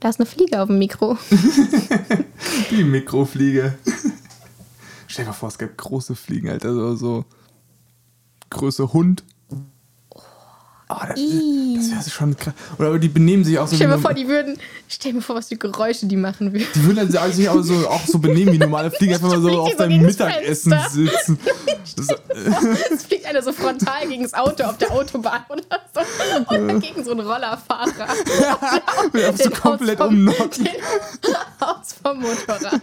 Da ist eine Fliege auf dem Mikro. Die Mikrofliege. Stell dir mal vor, es gäbe große Fliegen, Alter. So, so Größe Hund. Oh, das, Ih. das wäre schon krass. Oder aber die benehmen sich auch so Stell mir vor, die würden. Stell mir vor, was für Geräusche die machen würden. die würden dann sich auch so, auch so benehmen wie normale Fliegen, einfach mal so auf deinem das Mittagessen sitzen. Das, Es fliegt einer so frontal gegen das Auto auf der Autobahn oder so. Und dann gegen so einen Rollerfahrer. einfach so komplett. Den Haus vom Motorrad.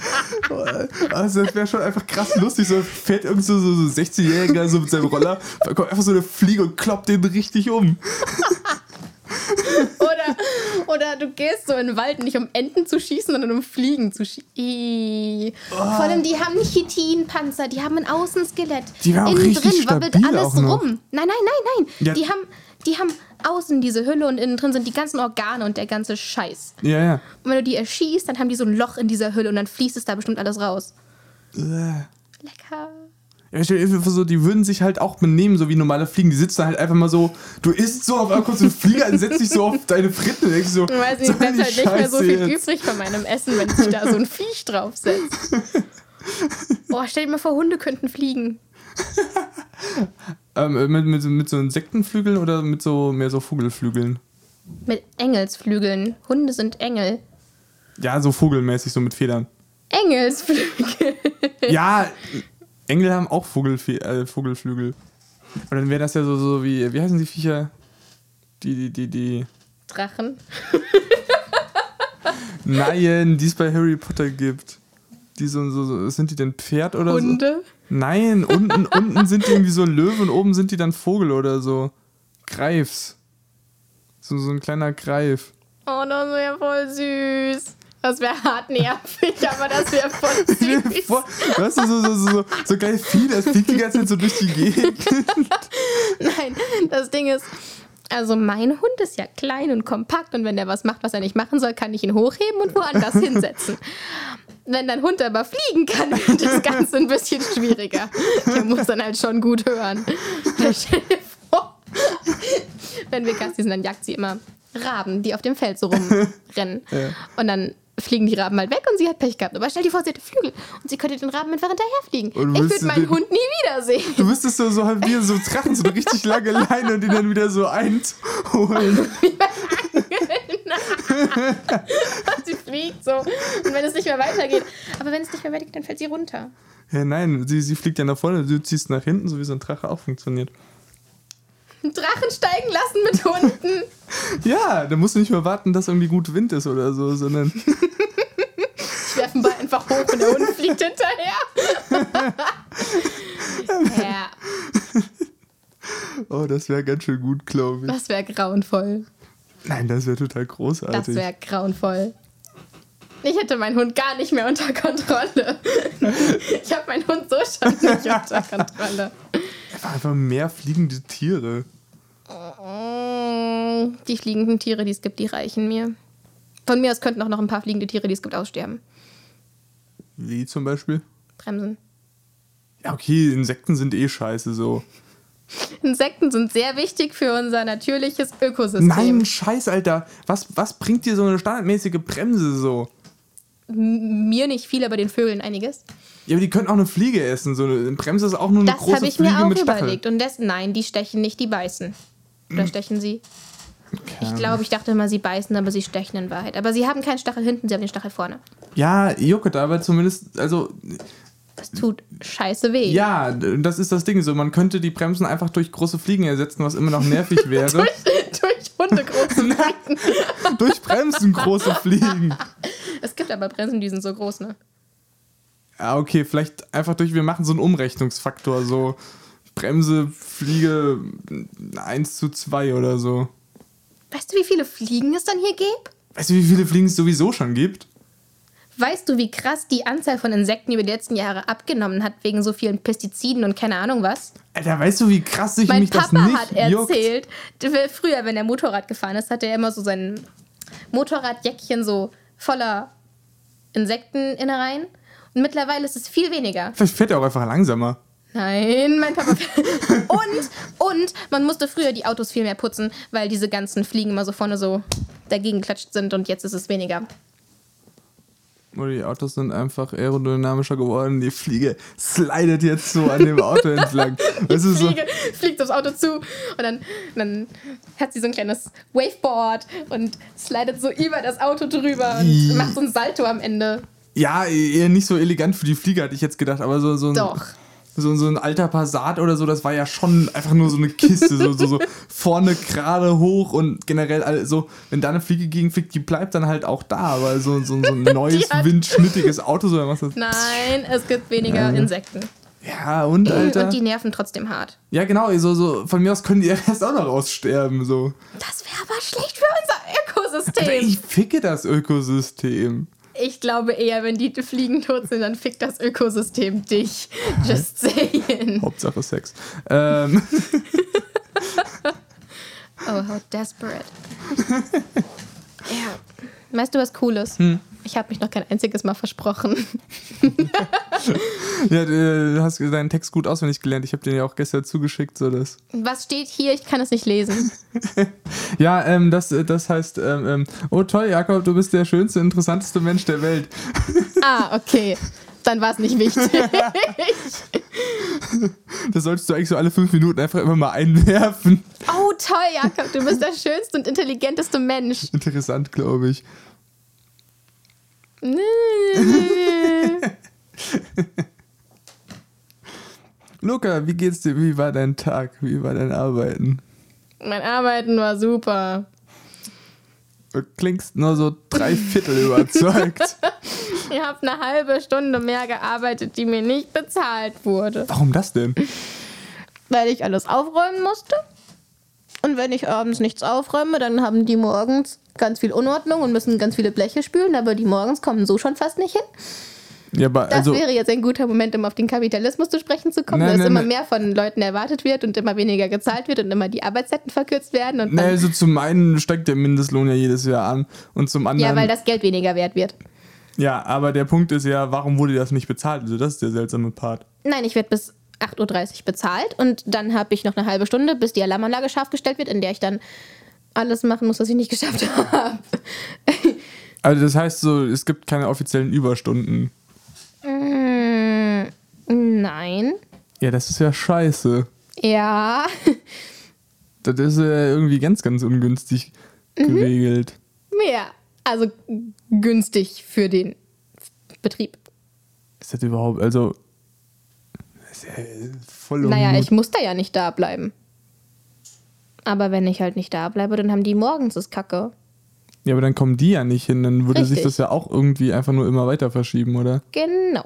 Also das wäre schon einfach krass lustig. So fährt irgend so, so, so 16-Jähriger so mit seinem Roller, da kommt einfach so eine Fliege und kloppt den richtig um. Oder, oder du gehst so in den Wald nicht um Enten zu schießen, sondern um Fliegen zu schießen. Vor allem, die haben nicht Chitinpanzer, die haben ein Außenskelett. Die waren Innen drin wabbelt alles noch. rum. Nein, nein, nein, nein. Ja. Die, haben, die haben außen diese Hülle und innen drin sind die ganzen Organe und der ganze Scheiß. Ja, ja. Und wenn du die erschießt, dann haben die so ein Loch in dieser Hülle und dann fließt es da bestimmt alles raus. Äh. Lecker. Ja, stell dir vor, so, die würden sich halt auch benehmen, so wie normale Fliegen. Die sitzen halt einfach mal so, du isst so auf einmal kurz einen Flieger und setzt dich so auf deine Fritten. und denkst so, Ich weiß nicht, soll bleibt halt nicht mehr so viel jetzt? übrig von meinem Essen, wenn sich da so ein Viech draufsetzt. Oh, stell dir mal vor, Hunde könnten fliegen. Ähm, mit, mit, mit so Insektenflügeln oder mit so mehr so Vogelflügeln? Mit Engelsflügeln. Hunde sind Engel. Ja, so vogelmäßig, so mit Federn. Engelsflügel. Ja, Engel haben auch Vogelfe äh, Vogelflügel. Und dann wäre das ja so, so wie, wie heißen die Viecher? Die, die, die, die. Drachen. Nein, die es bei Harry Potter gibt. Die so, so, so sind die denn Pferd oder so? Hunde. Nein, unten, unten sind die irgendwie so Löwe und oben sind die dann Vogel oder so. Greifs. So, so ein kleiner Greif. Oh, das wäre voll süß. Das wäre hart nervig, aber das wäre voll süß. vor, Weißt du, so, so, so, so, so geil viel, das fliegt die ganze Zeit so durch die Gegend. Nein, das Ding ist, also mein Hund ist ja klein und kompakt und wenn der was macht, was er nicht machen soll, kann ich ihn hochheben und woanders hinsetzen. Wenn dein Hund aber fliegen kann, wird das Ganze ein bisschen schwieriger. Der muss dann halt schon gut hören. Stell dir vor, wenn wir Gassi sind, dann jagt sie immer Raben, die auf dem Feld so rumrennen. Und dann fliegen die Raben halt weg und sie hat Pech gehabt. Aber stell dir vor, sie hätte Flügel und sie könnte den Raben einfach hinterherfliegen. Ich würde meinen Hund nie wiedersehen. Du müsstest so, so halt wie so Drachen, so eine richtig lange Leine und die dann wieder so einholen. sie fliegt so. Und wenn es nicht mehr weitergeht. Aber wenn es nicht mehr weitergeht, dann fällt sie runter. Ja, nein, sie, sie fliegt ja nach vorne, du ziehst nach hinten, so wie so ein Drache auch funktioniert. Drachen steigen lassen mit Hunden. Ja, da musst du nicht mehr warten, dass irgendwie gut Wind ist oder so, sondern Ich werfe den Ball einfach hoch und der Hund fliegt hinterher. ja, oh, das wäre ganz schön gut, glaube ich. das wäre grauenvoll. Nein, das wäre total Das großartig. wäre grauenvoll. Ich hätte meinen Hund gar nicht mehr unter Kontrolle. Ich habe meinen Hund so schon nicht unter Kontrolle. Einfach, einfach mehr fliegende Tiere. Mm, Die fliegenden Tiere, die es gibt, die reichen mir. Von mir aus könnten auch noch ein paar fliegende Tiere, die es gibt, aussterben. Wie zum Beispiel? Bremsen. Ja, okay, Insekten sind eh scheiße so. Insekten sind sehr wichtig für unser natürliches Ökosystem. Nein, scheiß, Alter. Was, was bringt dir so eine standardmäßige Bremse so? Mir nicht viel, aber den Vögeln einiges. Ja, aber die können auch eine Fliege essen. So eine Bremse ist auch nur eine Das große habe ich Fliege mir auch überlegt. Und das, nein, die stechen nicht, die beißen. Oder stechen sie? Ich Ahnung. glaube, ich dachte immer, sie beißen, aber sie stechen in Wahrheit. Aber sie haben keinen Stachel hinten, sie haben den Stachel vorne. Ja, juckt, aber zumindest, also, Das tut scheiße weh. ja, das ist das Ding. So, man könnte die Bremsen einfach durch große Fliegen ersetzen, was immer noch nervig wäre. durch, durch Hunde große durch Bremsen große Fliegen. Es gibt aber Bremsen, die sind so groß, ne? Ja, okay, vielleicht einfach durch, wir machen so einen Umrechnungsfaktor, so Bremse, Fliege 1 zu 2 oder so. Weißt du, wie viele Fliegen es dann hier gibt? Weißt du, wie viele Fliegen es sowieso schon gibt? Weißt du, wie krass die Anzahl von Insekten über die letzten Jahre abgenommen hat, wegen so vielen Pestiziden und keine Ahnung was? Alter, weißt du, wie krass sich Mein mich das Papa nicht hat juckt? erzählt, früher, wenn er Motorrad gefahren ist, hatte er immer so sein Motorradjäckchen so voller Insekteninnereien. Und mittlerweile ist es viel weniger. Vielleicht fährt er auch einfach langsamer. Nein, mein Papa. und, und man musste früher die Autos viel mehr putzen, weil diese ganzen Fliegen immer so vorne so dagegen geklatscht sind und jetzt ist es weniger. Oder die Autos sind einfach aerodynamischer geworden. Die Fliege slidet jetzt so an dem Auto entlang. Das ist so. Fliege fliegt aufs Auto zu und dann, dann hat sie so ein kleines Waveboard und slidet so über das Auto drüber und I- macht so ein Salto am Ende. Ja, eher nicht so elegant für die Fliege, hatte ich jetzt gedacht, aber so, so, ein, Doch. So, so ein alter Passat oder so, das war ja schon einfach nur so eine Kiste. so, so, so vorne gerade hoch und generell all- so, wenn da eine Fliege gegenfliegt, die bleibt dann halt auch da, aber so, so, so ein neues, windschnittiges Auto, so, dann machst du Nein, es gibt weniger Ja. Insekten. Ja, und Alter. Und die nerven trotzdem hart. ja, genau, so, so, von mir aus können die ja erst auch noch aussterben, so. Das wäre aber schlecht für unser Ökosystem. Aber ich ficke das Ökosystem. Ich glaube eher, wenn die Fliegen tot sind, dann fickt das Ökosystem dich. Just saying. Hauptsache Sex. Ähm, Oh, how desperate. ja. Weißt du was Cooles? Hm. Ich habe mich noch kein einziges Mal versprochen. ja, du hast deinen Text gut auswendig gelernt. Ich habe den ja auch gestern zugeschickt, so das. Was steht hier? Ich kann es nicht lesen. Ja, ähm, das, äh, das heißt, ähm, ähm, oh toll, Jakob, du bist der schönste, interessanteste Mensch der Welt. Ah, okay. Dann war es nicht wichtig. Das solltest du eigentlich so alle fünf Minuten einfach immer mal einwerfen. Oh, toll, Jakob. Du bist der schönste und intelligenteste Mensch. Interessant, glaube ich. Luca, wie geht's dir? Wie war dein Tag? Wie war dein Arbeiten? mein Arbeiten war super. Du klingst nur so drei Viertel überzeugt. Ich habe eine halbe Stunde mehr gearbeitet, die mir nicht bezahlt wurde. Warum das denn? weil ich alles aufräumen musste. Und wenn ich abends nichts aufräume, dann haben die morgens ganz viel Unordnung und müssen ganz viele Bleche spülen, aber die morgens kommen so schon fast nicht hin. Ja, Das also, wäre jetzt ein guter Moment, um auf den Kapitalismus zu sprechen zu kommen, Nein, dass nein, immer nein. mehr von Leuten erwartet wird und immer weniger gezahlt wird und immer die Arbeitszeiten verkürzt werden. Und also zum einen steigt der Mindestlohn ja jedes Jahr an und zum anderen. ja, weil das Geld weniger wert wird. Ja, aber der Punkt ist ja, warum wurde das nicht bezahlt? Also das ist der seltsame Part. Nein, ich werde bis 8.30 Uhr bezahlt und dann habe ich noch eine halbe Stunde, bis die Alarmanlage scharf gestellt wird, in der ich dann alles machen muss, was ich nicht geschafft habe. Also das heißt so, es gibt keine offiziellen Überstunden. Mm, Nein. Ja, das ist ja scheiße. Ja. Das ist ja irgendwie ganz, ganz ungünstig geregelt. Mehr. Also günstig für den Betrieb. Ist das überhaupt, also. Das ist ja voll Naja, ich muss da ja nicht da bleiben. Aber wenn ich halt nicht da bleibe, dann haben die morgens das Kacke. Ja, aber dann kommen die ja nicht hin. Dann würde sich Richtig. das ja auch irgendwie einfach nur immer weiter verschieben, oder? Genau.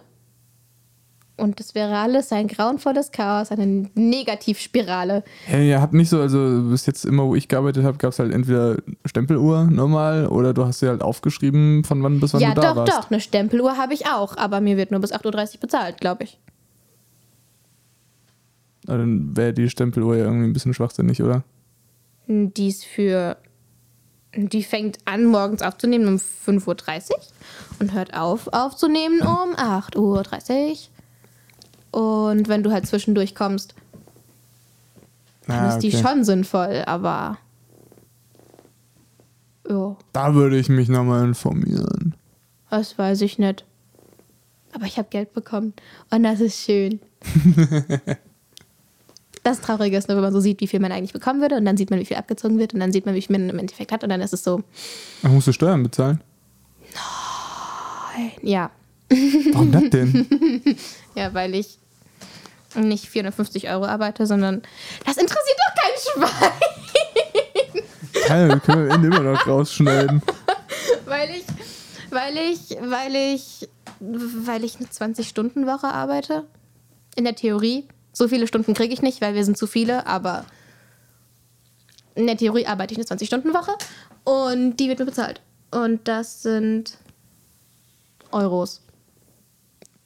Und das wäre alles ein grauenvolles Chaos, eine Negativspirale. Hey, ihr habt nicht so, also bis jetzt immer, wo ich gearbeitet habe, gab es halt entweder Stempeluhr normal oder du hast dir halt aufgeschrieben, von wann bis wann ja, du da doch, warst. doch. Eine Stempeluhr habe ich auch, aber mir wird nur bis 8.30 Uhr bezahlt, glaube ich. Na, dann wäre die Stempeluhr ja irgendwie ein bisschen schwachsinnig, oder? Die ist für. Die fängt an, morgens aufzunehmen um 5.30 Uhr und hört auf, aufzunehmen um 8.30 Uhr. Und wenn du halt zwischendurch kommst, dann Ah, ist die okay. schon sinnvoll, aber. Ja, Da würde ich mich nochmal informieren. das weiß ich nicht. Aber ich habe Geld bekommen und das ist schön. Das Traurige ist nur, wenn man so sieht, wie viel man eigentlich bekommen würde und dann sieht man, wie viel abgezogen wird und dann sieht man, wie viel man im Endeffekt hat und dann ist es so, Ach, musst du Steuern bezahlen? ja, Warum das denn? Ja, weil ich nicht 450 Euro arbeite, sondern das interessiert doch kein Schwein. Geil, wir können am Ende immer noch rausschneiden. Weil ich, weil ich, weil ich, weil ich eine 20-Stunden-Woche arbeite. In der Theorie. So viele Stunden kriege ich nicht, weil wir sind zu viele, aber in der Theorie arbeite ich eine 20-Stunden-Woche und die wird mir bezahlt. Und das sind Euros.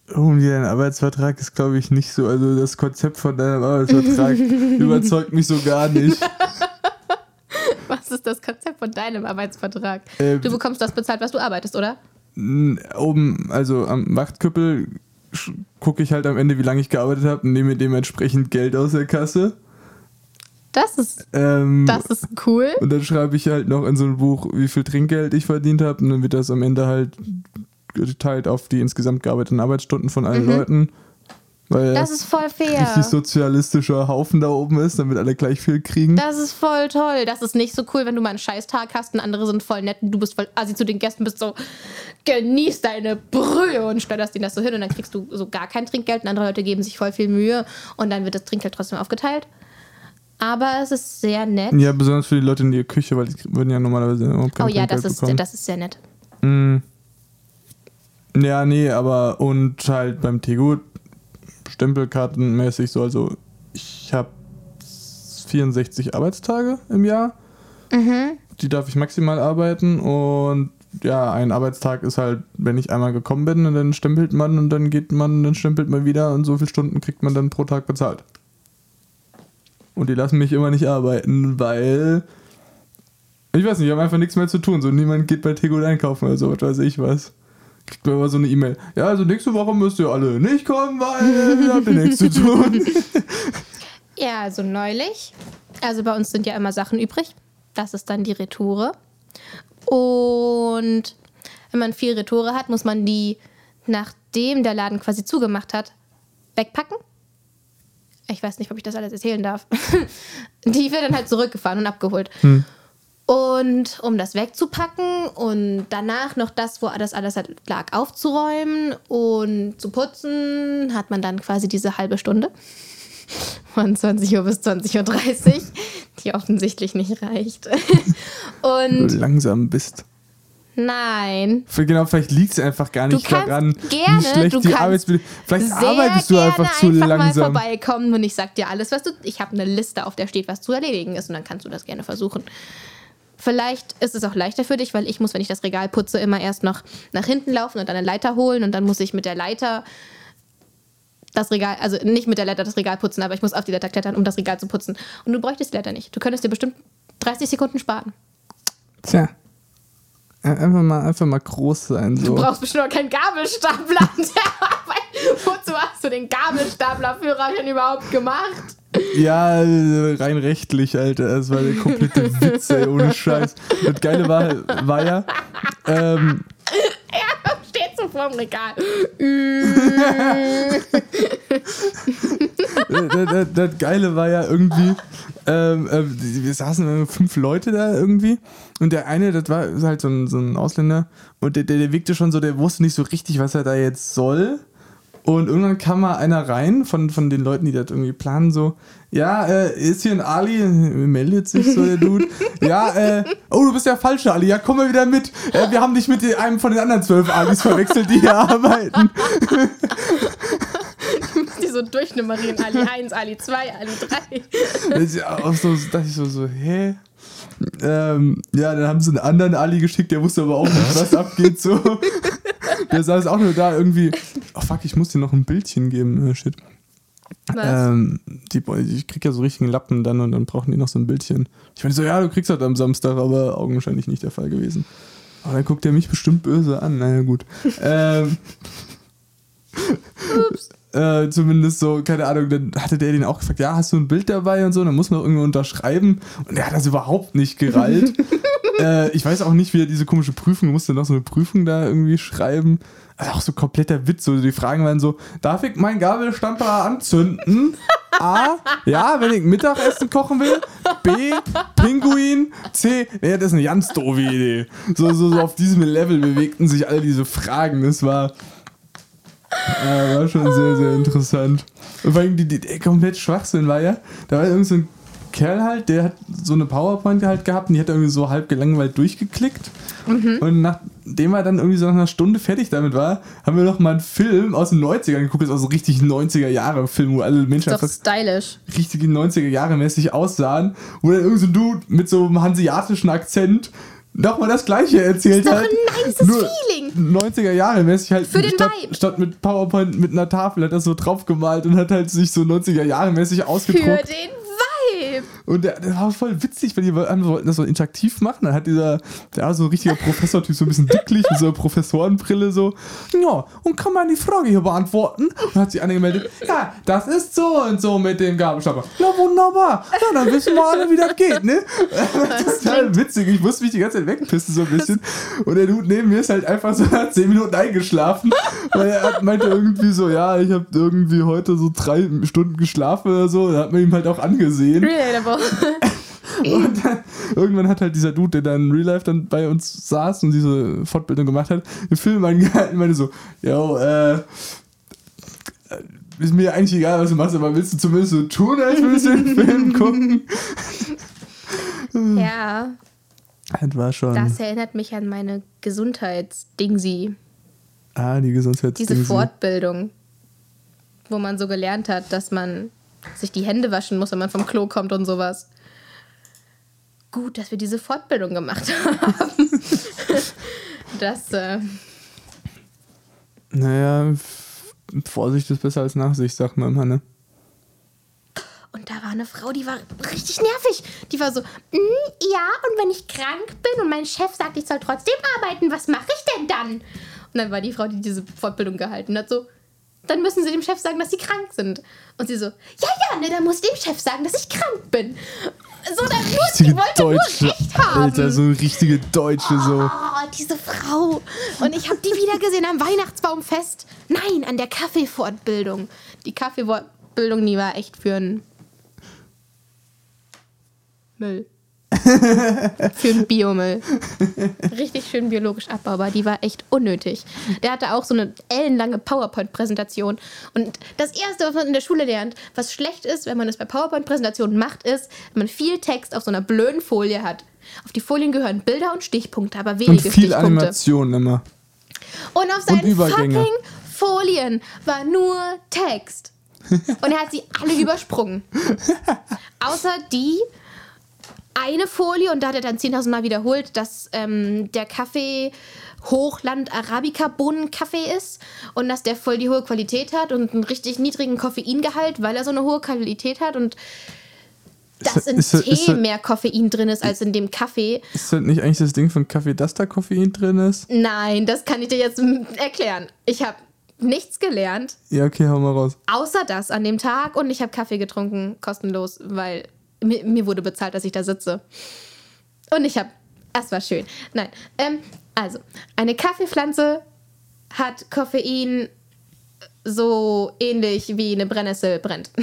Irgendwie dein Arbeitsvertrag ist, glaube ich, nicht so. Also das Konzept von deinem Arbeitsvertrag überzeugt mich so gar nicht. Was ist das Konzept von deinem Arbeitsvertrag? Äh, du bekommst das bezahlt, was du arbeitest, oder? Oben, also am Wachtküppel gucke ich halt am Ende, wie lange ich gearbeitet habe und nehme dementsprechend Geld aus der Kasse. Das ist, Ähm, das ist cool. und dann schreibe ich halt noch in so ein Buch, wie viel Trinkgeld ich verdient habe. Und dann wird das am Ende halt geteilt auf die insgesamt gearbeiteten Arbeitsstunden von allen Leuten. Weil. Das ist voll fair. richtig sozialistischer Haufen da oben ist, damit alle gleich viel kriegen. Das ist voll toll. Das ist nicht so cool, wenn du mal einen Scheißtag hast und andere sind voll nett und du bist voll assi zu den Gästen, bist so, genieß deine Brühe und steuerst ihnen das so hin und dann kriegst du so gar kein Trinkgeld und andere Leute geben sich voll viel Mühe und dann wird das Trinkgeld trotzdem aufgeteilt. Aber es ist sehr nett. ja, besonders für die Leute in der Küche, weil die würden ja normalerweise überhaupt kein oh ja, Trinkgeld das ist, bekommen. das ist sehr nett. Ja, nee, aber und halt beim Tegut stempelkartenmäßig so, also ich habe 64 Arbeitstage im Jahr. Die darf ich maximal arbeiten und ja, ein Arbeitstag ist halt, wenn ich einmal gekommen bin und dann stempelt man und dann geht man, dann stempelt man wieder und so viele Stunden kriegt man dann pro Tag bezahlt. Und die lassen mich immer nicht arbeiten, weil ich weiß nicht, ich habe einfach nichts mehr zu tun. So niemand geht bei Tegut einkaufen oder so, was weiß ich was. Kriegt man immer so eine E-Mail. Ja, also nächste Woche müsst ihr alle nicht kommen, weil ihr habt ja nichts zu tun. Ja, also neulich. Also bei uns sind ja immer Sachen übrig. Das ist dann die Retoure. Und wenn man viel Retoure hat, muss man die, nachdem der Laden quasi zugemacht hat, wegpacken. Ich weiß nicht, ob ich das alles erzählen darf. Die wird dann halt zurückgefahren und abgeholt. Und um das wegzupacken und danach noch das, wo das alles halt lag, aufzuräumen und zu putzen, hat man dann quasi diese halbe Stunde von 20 Uhr bis 20.30 Uhr, die offensichtlich nicht reicht. Und du langsam bist. nein, Genau, vielleicht liegt es einfach gar nicht daran, gerne, wie schlecht du die Arbeitsbedingungen. Vielleicht arbeitest du einfach zu einfach langsam. mal vorbeikommen und ich sag dir alles, was du. Ich habe eine Liste, auf der steht, was zu erledigen ist und dann kannst du das gerne versuchen. Vielleicht ist es auch leichter für dich, weil ich muss, wenn ich das Regal putze, immer erst noch nach hinten laufen und dann eine Leiter holen und dann muss ich mit der Leiter das Regal, also nicht mit der Leiter das Regal putzen, aber ich muss auf die Leiter klettern, um das Regal zu putzen. Und du bräuchtest die Leiter nicht. Du könntest dir bestimmt 30 Sekunden sparen. Tja. Einfach mal, einfach mal groß sein. So. Du brauchst bestimmt auch keinen Gabelstapler. Wozu hast du den Gabelstaplerführerschein überhaupt gemacht? Ja, äh, rein rechtlich, Alter. Das war der komplette Witz, ey, ohne Scheiß. Das Geile war, war ja, ähm, Ja, steht so vorm Regal. das, das, das Geile war ja irgendwie, ähm, äh, wir saßen äh, fünf Leute da irgendwie und der eine, das war halt so ein, so ein Ausländer und der, der, der wirkte schon so, der wusste nicht so richtig, was er da jetzt soll. Und irgendwann kam mal einer rein von, von den Leuten, die das irgendwie planen, so, ja, äh, ist hier ein Ali, meldet sich so der Dude. ja, äh, oh, du bist der falsche Ali, ja, komm mal wieder mit. Äh, wir haben dich mit einem von den anderen zwölf Alis verwechselt, die hier arbeiten. Die so durchnummerieren. Ali 1, Ali 2, Ali 3. Das ist ja auch so, dachte ich so, so hä? Ähm, ja, dann haben sie einen anderen Ali geschickt, der wusste aber auch nicht, was abgeht. So. Der saß auch nur da irgendwie. Fuck, ich muss dir noch ein Bildchen geben. Äh, shit. Ähm, die, ich krieg ja so richtigen Lappen dann und dann brauchen die noch so ein Bildchen. Ich meine so, ja, du kriegst das am Samstag, aber augenscheinlich nicht der Fall gewesen. Aber dann guckt er mich bestimmt böse an. Naja, gut. ähm, äh, zumindest so, keine Ahnung, dann hatte der den auch gefragt, ja, hast du ein Bild dabei und so, dann muss man irgendwie unterschreiben. Und er hat das überhaupt nicht gerallt. äh, ich weiß auch nicht, wie er diese komische Prüfung, musste noch so eine Prüfung da irgendwie schreiben. Also auch so kompletter Witz. So, die Fragen waren so, darf ich meinen Gabelstapler anzünden? A, ja, wenn ich Mittagessen kochen will. B, Pinguin. C, nee, das ist eine ganz doofe Idee. So, so, so auf diesem Level bewegten sich all diese Fragen. Das war, ja, war schon sehr, sehr interessant. Und vor allem die, die, der komplett Schwachsinn war ja, da war irgend so ein Kerl halt, der hat so eine PowerPoint halt gehabt und die hat er irgendwie so halb gelangweilt durchgeklickt. Und nachdem er dann irgendwie so nach einer Stunde fertig damit war, haben wir noch mal einen Film aus den 90ern geguckt, das ist auch so richtig 90er Jahre Film, wo alle Menschen einfach stylisch. richtig 90er Jahre mäßig aussahen, wo dann irgend so ein Dude mit so einem hanseatischen Akzent nochmal das gleiche erzählt Ist doch ein nices Feeling. 90er Jahre mäßig halt Für den statt, Vibe. statt mit PowerPoint mit einer Tafel hat er so drauf gemalt und hat halt sich so 90er Jahre mäßig Für ausgedruckt. den Und der, der war voll witzig, weil die wollten das so interaktiv machen. Dann hat dieser, der war so ein richtiger Professor-Typ, so ein bisschen dicklich, mit so einer Professorenbrille so. Ja, und kann man die Frage hier beantworten? Und hat sich angemeldet, ja, das ist so und so mit dem Gabelstapler. Na wunderbar. Ja, dann wissen wir alle, wie das geht, ne? Das ist total witzig. Ich musste mich die ganze Zeit wegpissen, so ein bisschen. Und der Dude neben mir ist halt einfach so nach 10 Minuten eingeschlafen, weil er meinte irgendwie so, ja, ich habe irgendwie heute so drei Stunden geschlafen oder so. Da hat man ihm halt auch angesehen. Relatable. Und dann, irgendwann hat halt dieser Dude, der dann in Real Life dann bei uns saß und diese Fortbildung gemacht hat, den Film angehalten und meinte so, yo, äh, ist mir eigentlich egal, was du machst, aber willst du zumindest so tun, als würdest du den Film gucken? Ja, Das war schon. das erinnert mich an meine Gesundheitsdingsi. ah, die Gesundheitsdinge. Diese Fortbildung, wo man so gelernt hat, dass man sich die Hände waschen muss, wenn man vom Klo kommt und sowas. Gut, dass wir diese Fortbildung gemacht haben. das, äh, Naja, Vorsicht ist besser als Nachsicht, sagt man immer, ne? und da war eine Frau, die war richtig nervig. Die war so, "Mm, ja, und wenn ich krank bin und mein Chef sagt, ich soll trotzdem arbeiten, was mache ich denn dann? Und dann war die Frau, die diese Fortbildung gehalten hat, so, dann müssen sie dem Chef sagen, dass sie krank sind. Und sie so, ja, ja, ne, dann muss ich dem Chef sagen, dass ich krank bin. So, dann nur, die Richtige wollte nur Recht haben. Alter, so richtige Deutsche so. Oh, diese Frau. Und ich habe die wieder gesehen am Weihnachtsbaumfest. Nein, an der Kaffeefortbildung. Die Kaffeefortbildung, die war echt für einen Müll. für einen Biomüll. Richtig schön biologisch abbaubar. Die war echt unnötig. Der hatte auch so eine ellenlange PowerPoint-Präsentation. Und das Erste, was man in der Schule lernt, was schlecht ist, wenn man es bei PowerPoint-Präsentationen macht, ist, wenn man viel Text auf so einer blöden Folie hat. Auf die Folien gehören Bilder und Stichpunkte, aber Und wenige viel Stichpunkte. Animation immer. Und auf seinen Übergänge. fucking Folien war nur Text. Und er hat sie alle übersprungen. Außer die eine Folie, und da hat er dann 10.000 Mal wiederholt, dass ähm, der Kaffee Hochland Arabica Bohnenkaffee ist und dass der voll die hohe Qualität hat und einen richtig niedrigen Koffeingehalt, weil er so eine hohe Qualität hat und dass in ist- Tee ist- mehr Koffein drin ist als in dem Kaffee. Ist das nicht eigentlich das Ding von Kaffee, dass da Koffein drin ist? Nein, das kann ich dir jetzt mm, erklären. Ich habe nichts gelernt, Ja, okay, hau mal raus. außer das an dem Tag und ich habe Kaffee getrunken, kostenlos, weil mir, mir wurde bezahlt, dass ich da sitze. Und ich habe, es war schön. Nein, ähm, also, eine Kaffeepflanze hat Koffein so ähnlich wie eine Brennnessel brennt.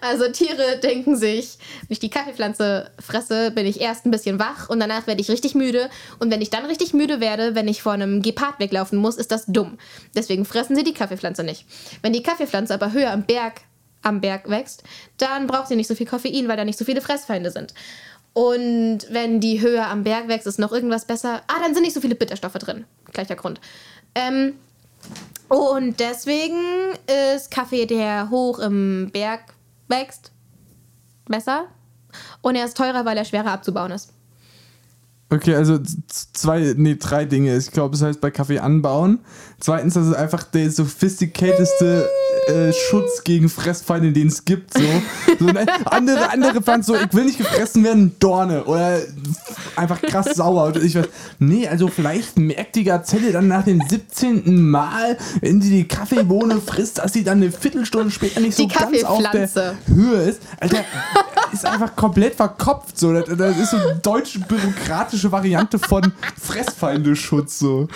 Also Tiere denken sich, wenn ich die Kaffeepflanze fresse, bin ich erst ein bisschen wach und danach werde ich richtig müde. Und wenn ich dann richtig müde werde, wenn ich vor einem Gepard weglaufen muss, ist das dumm. Deswegen fressen sie die Kaffeepflanze nicht. Wenn die Kaffeepflanze aber höher am Berg, am Berg wächst, dann braucht sie nicht so viel Koffein, weil da nicht so viele Fressfeinde sind. Und wenn die höher am Berg wächst, ist noch irgendwas besser. Ah, dann sind nicht so viele Bitterstoffe drin. Gleicher Grund. Ähm, und deswegen ist Kaffee, der hoch im Berg wächst, besser. Und er ist teurer, weil er schwerer abzubauen ist. Okay, also zwei, nee, drei Dinge. Ich glaube, es heißt bei Kaffee anbauen. Zweitens, das ist einfach der sophisticatedste äh, Schutz gegen Fressfeinde, den es gibt. So. so ne, andere, andere Pflanzen, so, ich will nicht gefressen werden, Dorne. Oder einfach krass sauer. Und ich weiß, nee, also vielleicht merkt die Gazelle dann nach dem 17. Mal, wenn sie die Kaffeebohne frisst, dass sie dann eine Viertelstunde später nicht so ganz auf der. Höhe ist. Alter, ist einfach komplett verkopft. So. Das, das ist so eine deutsche bürokratische Variante von Fressfeindeschutz. So.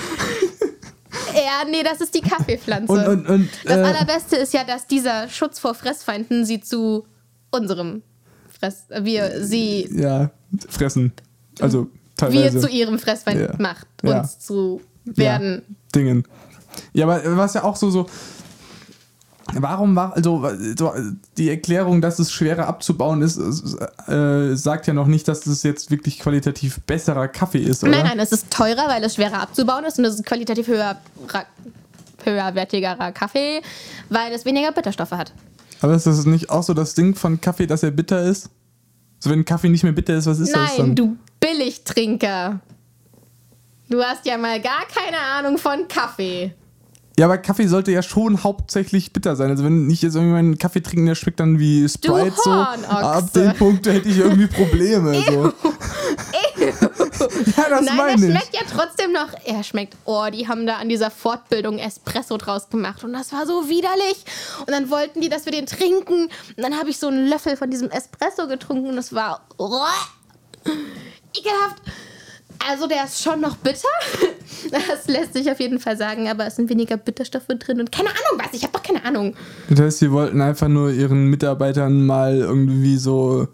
Ja, nee, das ist die Kaffeepflanze. Und, und, und, das äh, Allerbeste ist ja, dass dieser Schutz vor Fressfeinden sie zu unserem Fress... Wir sie... ja, fressen. Also Wir teilweise. zu ihrem Fressfeind Ja. macht, Ja. uns zu werden. Ja, Dingen. Ja, aber was ja auch so, so. Warum war, also so, die Erklärung, dass es schwerer abzubauen ist, äh, sagt ja noch nicht, dass es jetzt wirklich qualitativ besserer Kaffee ist, oder? Nein, nein, es ist teurer, weil es schwerer abzubauen ist und es ist qualitativ höher, höherwertigerer Kaffee, weil es weniger Bitterstoffe hat. Aber ist das nicht auch so das Ding von Kaffee, dass er bitter ist? So, wenn Kaffee nicht mehr bitter ist, was ist das dann? Nein, du Billigtrinker. Du hast ja mal gar keine Ahnung von Kaffee. Ja, aber Kaffee sollte ja schon hauptsächlich bitter sein. Also wenn ich jetzt irgendwie meinen Kaffee trinke, der schmeckt dann wie Sprite so. Ab dem Punkt hätte ich irgendwie Probleme. so. ja, das Nein, meine er ich. schmeckt ja trotzdem noch. Er schmeckt, oh, die haben da an dieser Fortbildung Espresso draus gemacht und das war so widerlich. Und dann wollten die, dass wir den trinken. Und dann habe ich so einen Löffel von diesem Espresso getrunken und es war oh, ekelhaft. Also der ist schon noch bitter. Das lässt sich auf jeden Fall sagen, aber es sind weniger Bitterstoffe drin und keine Ahnung was. Ich habe doch keine Ahnung. Das heißt, sie wollten einfach nur ihren Mitarbeitern mal irgendwie so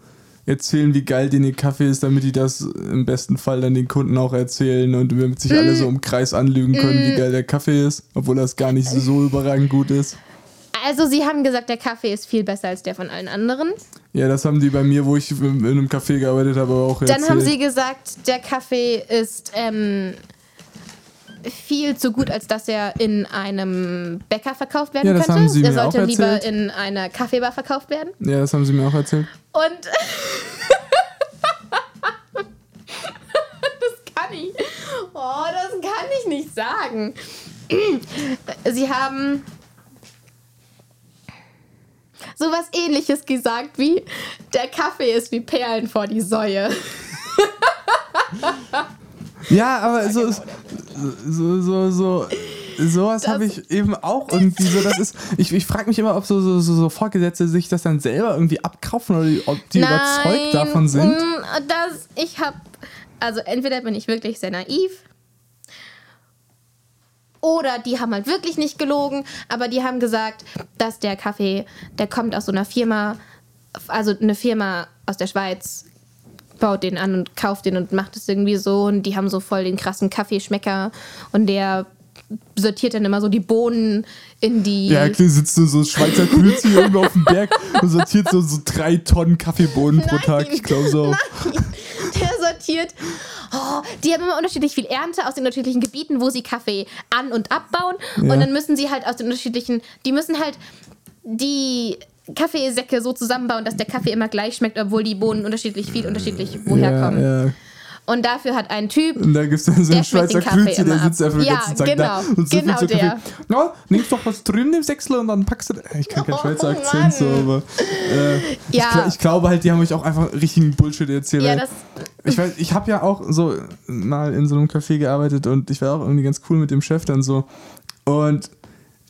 erzählen, wie geil denn ihr Kaffee ist, damit die das im besten Fall dann den Kunden auch erzählen und damit sich alle so im Kreis anlügen können, wie geil der Kaffee ist, obwohl das gar nicht so überragend gut ist. Also sie haben gesagt, der Kaffee ist viel besser als der von allen anderen. Ja, das haben die bei mir, wo ich in einem Café gearbeitet habe, auch erzählt. Dann haben sie gesagt, der Kaffee ist ähm, viel zu gut, als dass er in einem Bäcker verkauft werden Ja, das könnte. haben sie er mir auch sollte lieber erzählt. in einer Kaffeebar verkauft werden. ja, das haben sie mir auch erzählt. Und das kann ich. Oh, das kann ich nicht sagen. Sie haben sowas ähnliches gesagt wie der Kaffee ist wie Perlen vor die Säue. Ja, aber so, so, so, so, sowas habe ich eben auch irgendwie so. Das ist, ich, ich frage mich immer, ob so, so, so, so Vorgesetzte sich das dann selber irgendwie abkaufen oder ob die überzeugt davon sind. mm, Das, ich habe, also entweder bin ich wirklich sehr naiv oder die haben halt wirklich nicht gelogen, aber die haben gesagt, dass der Kaffee, der kommt aus so einer Firma, also eine Firma aus der Schweiz baut den an und kauft den und macht es irgendwie so und die haben so voll den krassen Kaffeeschmecker und der sortiert dann immer so die Bohnen in die Ja, klar, sitzt so, so Schweizer Grüezi irgendwo auf dem Berg und sortiert so, so drei Tonnen Kaffeebohnen pro Nein, Tag. Ich glaube so. Nein, sortiert. Oh, die haben immer unterschiedlich viel Ernte aus den unterschiedlichen Gebieten, wo sie Kaffee an- und abbauen. Ja. Und dann müssen sie halt aus den unterschiedlichen, die müssen halt die Kaffeesäcke so zusammenbauen, dass der Kaffee immer gleich schmeckt, obwohl die Bohnen unterschiedlich viel unterschiedlich woher ja, kommen. ja. Und dafür hat ein Typ Und da gibt es dann so einen Schweizer Kaffee Grüezi, der sitzt einfach den Ja, ganzen Tag genau, da und so genau so Kaffee. der. Ja, nimmst doch was drüben im Sechsel und dann packst du. Ich kann keinen Oh, Schweizer Mann. Akzent so, aber. Äh, ich, Ja. gla- ich glaube halt, die haben euch auch einfach richtigen Bullshit erzählt. Ja, das- ich weiß, ich habe ja auch so mal in so einem Café gearbeitet und ich war auch irgendwie ganz cool mit dem Chef dann so. Und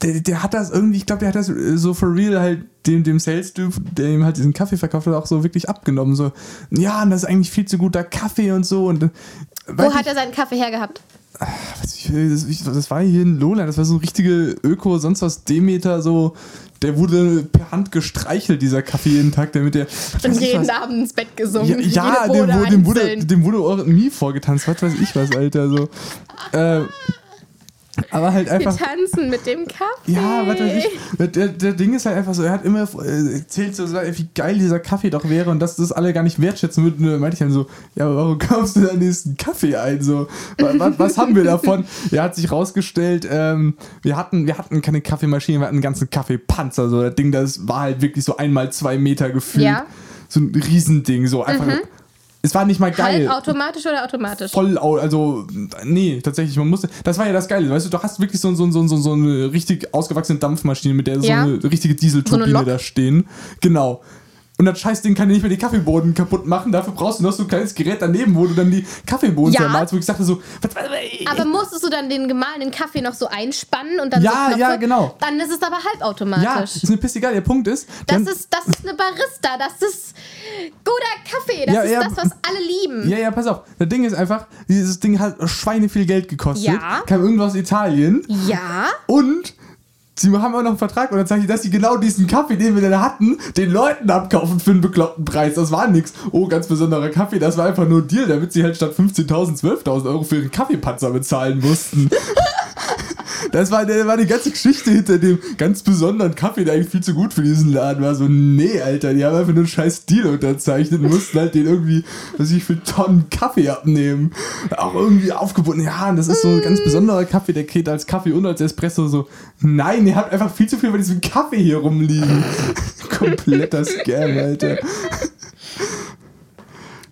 der, der hat das irgendwie, ich glaube, der hat das äh, so for real halt dem, dem Sales-Typ, der ihm halt diesen Kaffee verkauft hat, auch so wirklich abgenommen. So, ja, und das ist eigentlich viel zu guter Kaffee und so. Und, äh, Wo hat ich- er seinen Kaffee hergehabt? das, war hier in Lola, das war so ein richtige Öko, sonst was Demeter, so. Der wurde per Hand gestreichelt, dieser Kaffee jeden Tag, damit der. was Und jeden. Abend ins Bett gesungen. Ja, ja dem, dem, wurde, dem wurde auch nie vorgetanzt, was weiß ich was, Alter. So. Äh, aber halt Wir einfach. tanzen mit dem Kaffee. Ja, was weiß ich. Der, der Ding ist halt einfach so, er hat immer äh, erzählt, so, wie geil dieser Kaffee doch wäre und dass das alle gar nicht wertschätzen würden. Dann meinte ich dann so, ja, aber warum kaufst du da nächsten Kaffee ein? So, was, was, haben wir davon? Er hat sich rausgestellt, ähm, wir, hatten, wir hatten keine Kaffeemaschine, wir hatten einen ganzen Kaffeepanzer. So, das Ding, das war halt wirklich so einmal zwei Meter gefühlt. Ja. Mhm. So ein Riesending, so einfach. Es war nicht mal geil. Halb automatisch oder automatisch? Voll, also, nee, tatsächlich, man musste, das war ja das Geile, weißt du, du hast wirklich so, so, so, so, so eine richtig ausgewachsene Dampfmaschine, mit der so Ja. eine richtige So Dieselturbine eine Lok? da stehen. Genau. Und das Scheißding kann dir nicht mehr die Kaffeebohnen kaputt machen, dafür brauchst du noch so ein kleines Gerät daneben, wo du dann die Kaffeebohnen Ja. zermalst, wo ich sagte so, was, was, was, Aber musstest du dann den gemahlenen Kaffee noch so einspannen und dann Ja, so ja, genau. Dann ist es aber ja, halbautomatisch. ist mir piss egal, der Punkt ist, das, ist, das ist eine Barista, das ist guter Kaffee, das Ja, ist ja. das, was alle lieben. Ja, ja, pass auf. Das Ding ist einfach, dieses Ding hat Schweine viel Geld gekostet. Ja. Kam irgendwo aus Italien. Ja. Und sie haben auch noch einen Vertrag unterzeichnet, dass sie genau diesen Kaffee, den wir da hatten, den Leuten abkaufen für einen bekloppten Preis. Das war nix. Oh, ganz besonderer Kaffee. Das war einfach nur ein Deal, damit sie halt statt 15.000, 12.000 Euro für den Kaffeepanzer bezahlen mussten. Das war, der war die ganze Geschichte hinter dem ganz besonderen Kaffee, der eigentlich viel zu gut für diesen Laden war. So, nee, Alter, die haben einfach nur einen scheiß Deal unterzeichnet und mussten halt den irgendwie, was ich, für Tonnen Kaffee abnehmen. Auch irgendwie aufgebunden. Ja, und das ist so ein ganz besonderer Kaffee, der geht als Kaffee und als Espresso so. Nein, ihr habt einfach viel zu viel bei diesem Kaffee hier rumliegen. Kompletter Scam, Alter.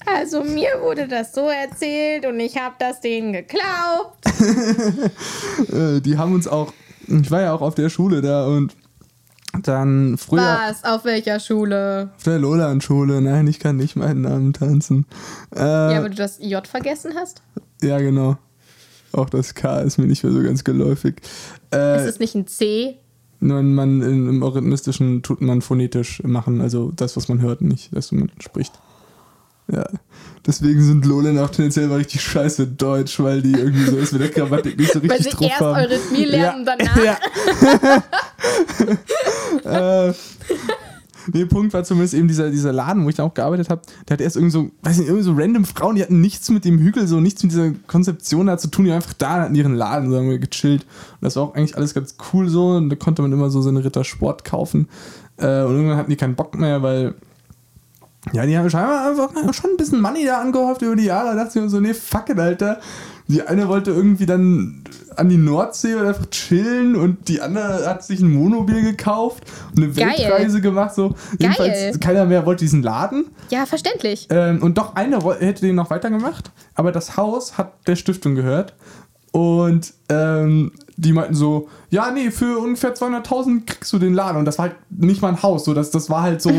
Also mir wurde das so erzählt und ich habe das denen geglaubt. Äh, die haben uns auch Ich war ja auch auf der Schule da und dann früher Was? Auf welcher Schule? auf der Lola-Schule. Nein, ich kann nicht meinen Namen tanzen. Äh, Ja, ja, aber du das J vergessen hast? genau. Auch das K ist mir nicht mehr so ganz geläufig. Ist Äh, es nicht ein C? nur man im Eurythmistischen tut man phonetisch machen, also das, was man hört, nicht, das, was man spricht. Ja. Deswegen sind Lolen auch tendenziell mal richtig scheiße Deutsch, weil die irgendwie so ist mit der Grammatik nicht so Weil richtig sie drauf erst haben. Eurythmie lernen und danach. Ja. äh, nee, Punkt war zumindest eben dieser, dieser Laden, wo ich da auch gearbeitet habe. Der hat erst irgendwie so, weiß nicht, irgendwie so random Frauen, die hatten nichts mit dem Hügel, so nichts mit dieser Konzeption da zu tun, die waren einfach da hatten ihren Laden, so haben gechillt. Und das war auch eigentlich alles ganz cool so. Und da konnte man immer so seine Rittersport kaufen. Äh, und irgendwann hatten die keinen Bock mehr, weil. Ja, die haben scheinbar einfach schon ein bisschen Money da angehäuft über die Jahre. Da dachte ich mir so, nee, fuck it, Alter. Die eine wollte irgendwie dann an die Nordsee und einfach chillen und die andere hat sich ein Wohnmobil gekauft und eine Geil. Weltreise gemacht. So. Jedenfalls keiner mehr wollte diesen Laden. Ja, verständlich. Ähm, und doch eine woll- hätte den noch weitergemacht, aber das Haus hat der Stiftung gehört. Und ähm, die meinten so, ja, nee, für ungefähr 200.000 kriegst du den Laden. Und das war halt nicht mal ein Haus, so, das, das war halt so,